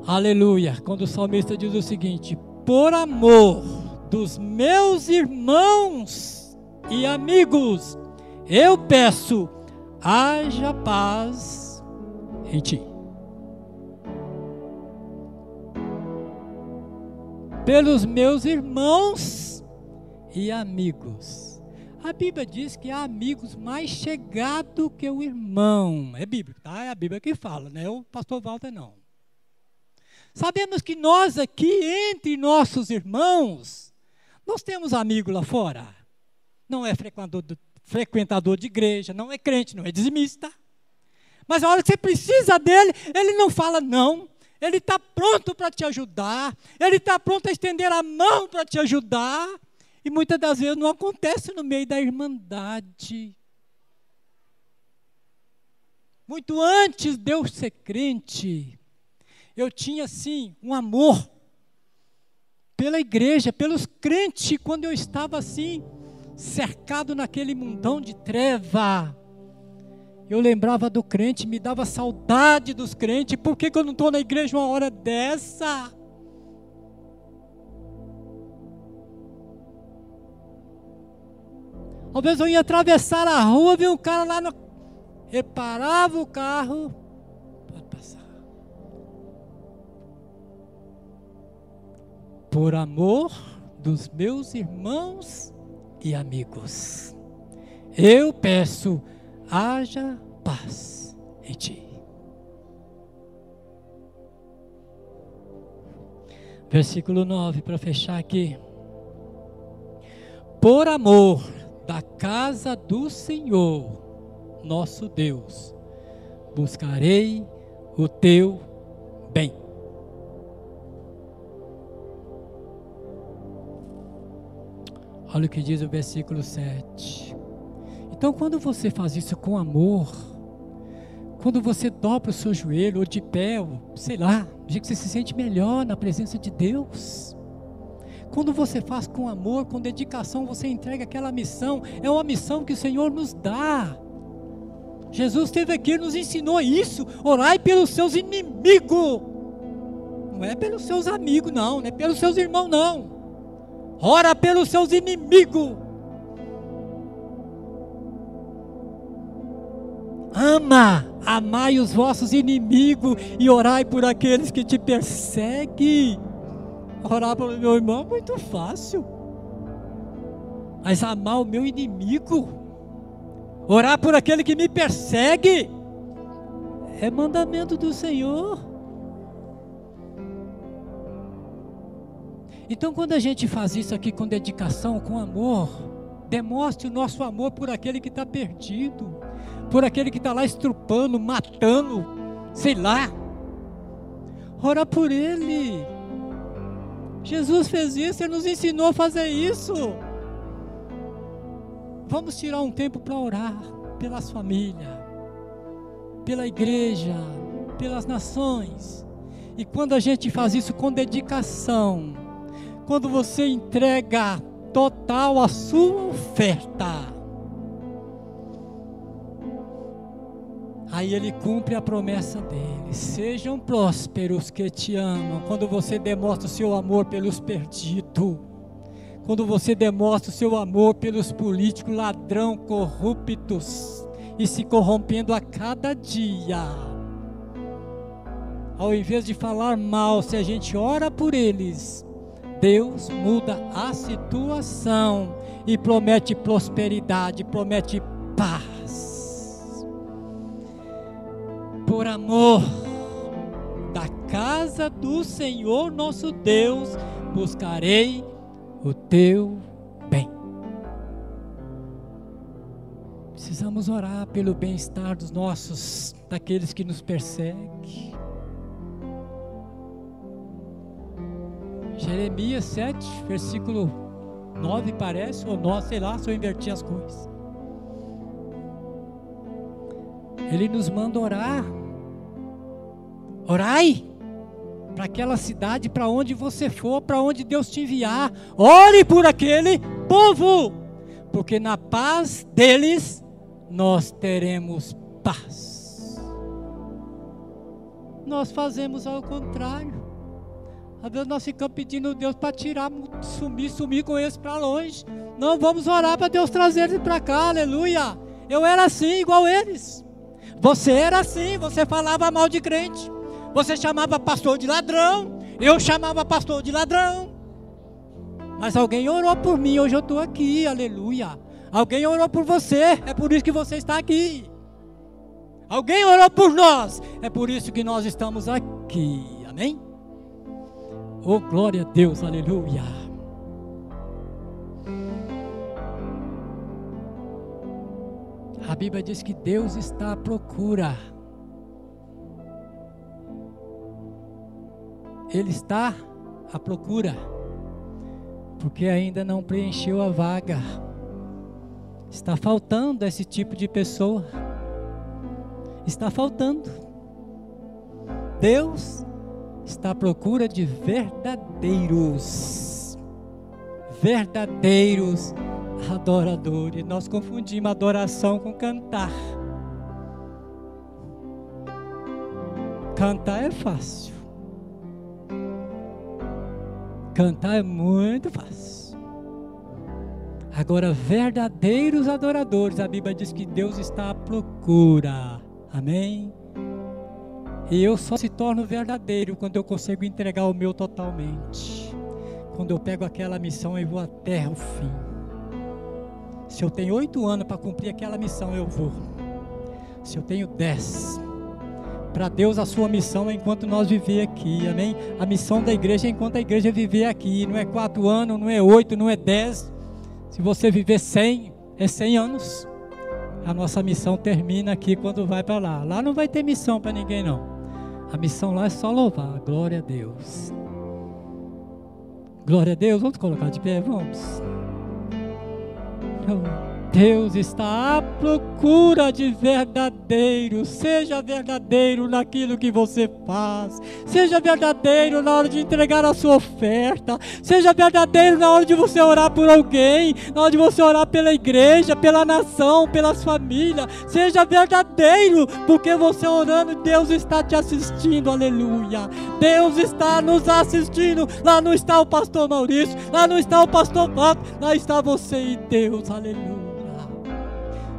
Aleluia. Quando o salmista diz o seguinte: Por amor dos meus irmãos e amigos, eu peço, haja paz em ti. Pelos meus irmãos e amigos. A Bíblia diz que há amigos mais chegados que o irmão. É bíblico, tá? É a Bíblia que fala, não é o pastor Walter, não. Sabemos que nós aqui, entre nossos irmãos, nós temos amigo lá fora. Não é frequentador, frequentador de igreja, não é crente, não é dizimista. Mas a hora que você precisa dele, ele não fala não. Ele está pronto para te ajudar. Ele está pronto a estender a mão para te ajudar. E muitas das vezes não acontece no meio da irmandade. Muito antes de eu ser crente, eu tinha assim um amor pela igreja, pelos crentes, quando eu estava assim, cercado naquele mundão de treva. Eu lembrava do crente, me dava saudade dos crentes. Por que, que eu não estou na igreja uma hora dessa? Às vezes eu ia atravessar a rua, vi um cara lá no. Reparava o carro, por amor dos meus irmãos e amigos. Eu peço, haja paz em ti. Versículo 9, para fechar aqui. Por amor da casa do Senhor, nosso Deus, buscarei o teu bem. Olha o que diz o versículo 7. Então, quando você faz isso com amor, quando você dobra o seu joelho, ou de pé, ou sei lá, que você se sente melhor na presença de Deus. Quando você faz com amor, com dedicação, você entrega aquela missão, é uma missão que o Senhor nos dá. Jesus esteve aqui nos ensinou isso. Orai pelos seus inimigos. Não é pelos seus amigos, não, não é pelos seus irmãos, não ora pelos seus inimigos. Ama, amai os vossos inimigos e orai por aqueles que te perseguem. Orar pelo meu irmão é muito fácil. Mas amar o meu inimigo, orar por aquele que me persegue, é mandamento do Senhor. Então, quando a gente faz isso aqui com dedicação, com amor, demonstre o nosso amor por aquele que está perdido, por aquele que está lá estrupando, matando, sei lá. Ora por ele. Jesus fez isso, ele nos ensinou a fazer isso. Vamos tirar um tempo para orar pelas famílias, pela igreja, pelas nações. E quando a gente faz isso com dedicação, quando você entrega total a sua oferta. Aí ele cumpre a promessa dele. Sejam prósperos que te amam. Quando você demonstra o seu amor pelos perdidos. Quando você demonstra o seu amor pelos políticos ladrão, corruptos e se corrompendo a cada dia. Ao invés de falar mal, se a gente ora por eles, Deus muda a situação e promete prosperidade, promete paz. Por amor da casa do Senhor nosso Deus, buscarei o teu bem. Precisamos orar pelo bem-estar dos nossos, daqueles que nos perseguem Jeremias 7, versículo 9 parece, ou 9, sei lá, se eu inverti as coisas. Ele nos manda orar. Orai para aquela cidade, para onde você for, para onde Deus te enviar. Ore por aquele povo, porque na paz deles nós teremos paz. Nós fazemos ao contrário. Às vezes nós ficamos pedindo a Deus para tirar, sumir, sumir com eles para longe. Não, vamos orar para Deus trazer eles para cá, aleluia. Eu era assim, igual eles. Você era assim, você falava mal de crente. Você chamava pastor de ladrão. Eu chamava pastor de ladrão. Mas alguém orou por mim, hoje eu estou aqui, aleluia. Alguém orou por você, é por isso que você está aqui. Alguém orou por nós, é por isso que nós estamos aqui, amém? Oh, glória a Deus, aleluia. A Bíblia diz que Deus está à procura. Ele está à procura, porque ainda não preencheu a vaga. Está faltando esse tipo de pessoa. Está faltando. Deus está à procura de verdadeiros, verdadeiros adoradores. Nós confundimos adoração com cantar. Cantar é fácil. Cantar é muito fácil. Agora, verdadeiros adoradores, a Bíblia diz que Deus está à procura. Amém? E eu só se torno verdadeiro quando eu consigo entregar o meu totalmente. Quando eu pego aquela missão e vou até o fim. Se eu tenho oito anos para cumprir aquela missão, eu vou. Se eu tenho dez, para Deus a sua missão é enquanto nós viver aqui, amém? A missão da igreja é enquanto a igreja viver aqui. Não é quatro anos, não é oito, não é dez. Se você viver cem, é cem anos. A nossa missão termina aqui quando vai para lá. Lá não vai ter missão para ninguém não. A missão lá é só louvar. Glória a Deus. Glória a Deus. Vamos colocar de pé, vamos. Oh. Deus está à procura de verdadeiro. Seja verdadeiro naquilo que você faz. Seja verdadeiro na hora de entregar a sua oferta. Seja verdadeiro na hora de você orar por alguém. Na hora de você orar pela igreja, pela nação, pelas famílias. Seja verdadeiro, porque você orando, Deus está te assistindo. Aleluia. Deus está nos assistindo. Lá não está o pastor Maurício. Lá não está o pastor Pato. Lá está você e Deus. Aleluia.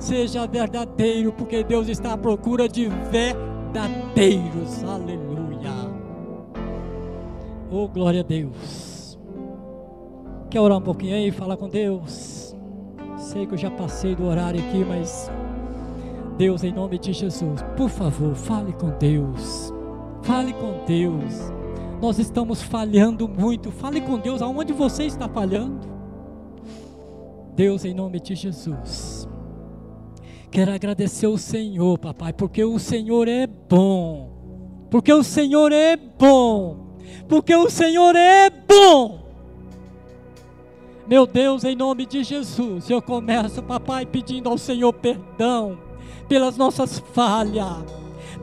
Seja verdadeiro, porque Deus está à procura de verdadeiros. Aleluia. Oh, glória a Deus. Quer orar um pouquinho aí? Falar com Deus. Sei que eu já passei do horário aqui, mas Deus, em nome de Jesus, por favor, fale com Deus. Fale com Deus. Nós estamos falhando muito. Fale com Deus aonde você está falhando. Deus, em nome de Jesus. Quero agradecer o Senhor, papai, porque o Senhor é bom. Porque o Senhor é bom. Porque o Senhor é bom. Meu Deus, em nome de Jesus, eu começo, papai, pedindo ao Senhor perdão pelas nossas falhas,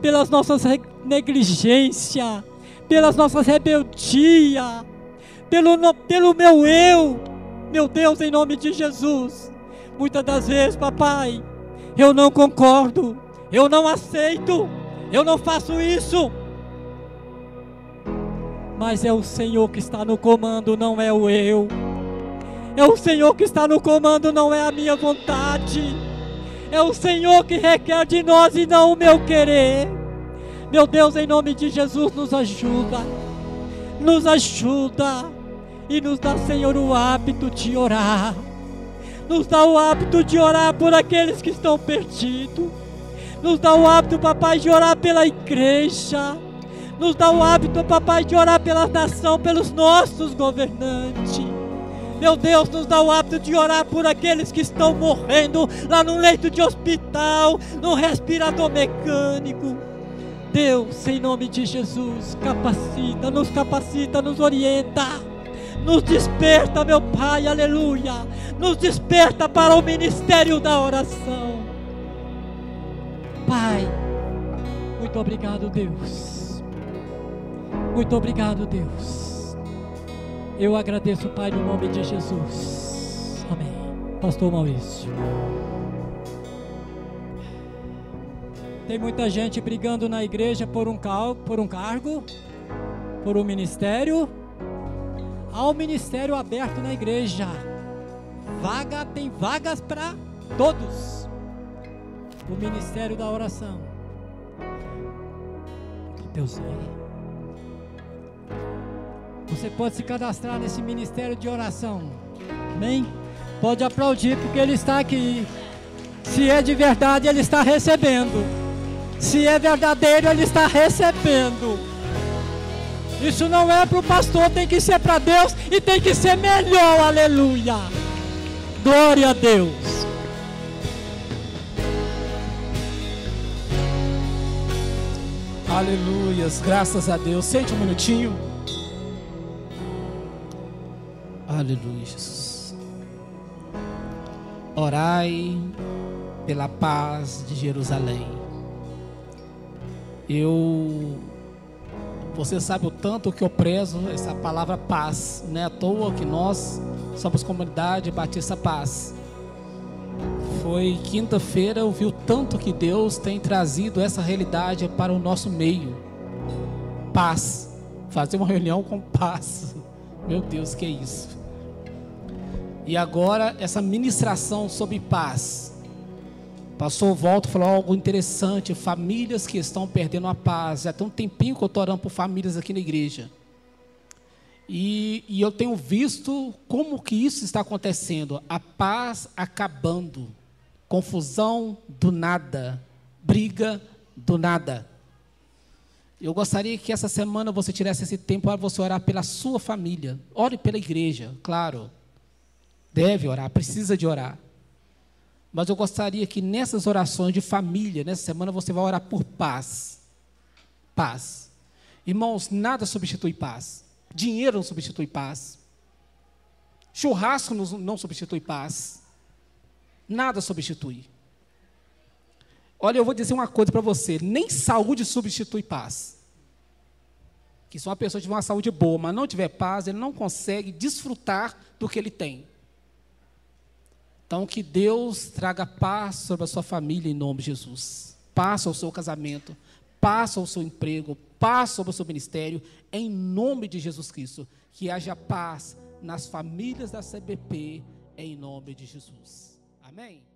pelas nossas negligências, pelas nossas rebeldias, pelo, pelo meu eu. Meu Deus, em nome de Jesus. Muitas das vezes, papai, eu não concordo, eu não aceito, eu não faço isso. Mas é o Senhor que está no comando, não é o eu. É o Senhor que está no comando, não é a minha vontade. É o Senhor que requer de nós e não o meu querer. Meu Deus, em nome de Jesus, nos ajuda. Nos ajuda. E nos dá, Senhor, o hábito de orar nos dá o hábito de orar por aqueles que estão perdidos. Nos dá o hábito, papai, de orar pela igreja. Nos dá o hábito, papai, de orar pela nação, pelos nossos governantes. Meu Deus, nos dá o hábito de orar por aqueles que estão morrendo lá no leito de hospital, no respirador mecânico. Deus, em nome de Jesus, capacita, nos capacita, nos orienta nos desperta, meu Pai, aleluia. Nos desperta para o ministério da oração. Pai, muito obrigado, Deus. Muito obrigado, Deus. Eu agradeço, Pai, no nome de Jesus. Amém. Pastor Maurício. Tem muita gente brigando na igreja por um, cal, por um cargo, por um ministério. Há um ministério aberto na igreja. Vaga, tem vagas para todos. O ministério da oração. Deus é. Você pode se cadastrar nesse ministério de oração. Amém? Pode aplaudir porque ele está aqui. Se é de verdade, ele está recebendo. Se é verdadeiro, ele está recebendo. Isso não é para o pastor, tem que ser para Deus e tem que ser melhor. Aleluia. Glória a Deus. Aleluias, graças a Deus. Sente um minutinho. Aleluia. Orai pela paz de Jerusalém. Eu você sabe o tanto que eu prezo essa palavra paz, não é à toa que nós somos comunidade Batista Paz. Foi quinta-feira, eu vi o tanto que Deus tem trazido essa realidade para o nosso meio. Paz. Fazer uma reunião com paz. Meu Deus, que é isso? E agora essa ministração sobre paz. Passou volta falou algo interessante, famílias que estão perdendo a paz. Já tem um tempinho que eu estou orando por famílias aqui na igreja. E, e, eu tenho visto como que isso está acontecendo. A paz acabando. Confusão do nada. Briga do nada. Eu gostaria que essa semana você tivesse esse tempo para você orar pela sua família. Ore pela igreja, claro. Deve orar, precisa de orar. Mas eu gostaria que nessas orações de família, nessa semana, você vai orar por paz. Paz. Irmãos, nada substitui paz. Dinheiro não substitui paz. Churrasco não substitui paz. Nada substitui. Olha, eu vou dizer uma coisa para você: nem saúde substitui paz. Que se uma pessoa tiver uma saúde boa, mas não tiver paz, ele não consegue desfrutar do que ele tem. Então, que Deus traga paz sobre a sua família em nome de Jesus. Paz ao seu casamento, paz ao seu emprego, paz sobre o seu ministério, em nome de Jesus Cristo. Que haja paz nas famílias da CBP, em nome de Jesus. Amém?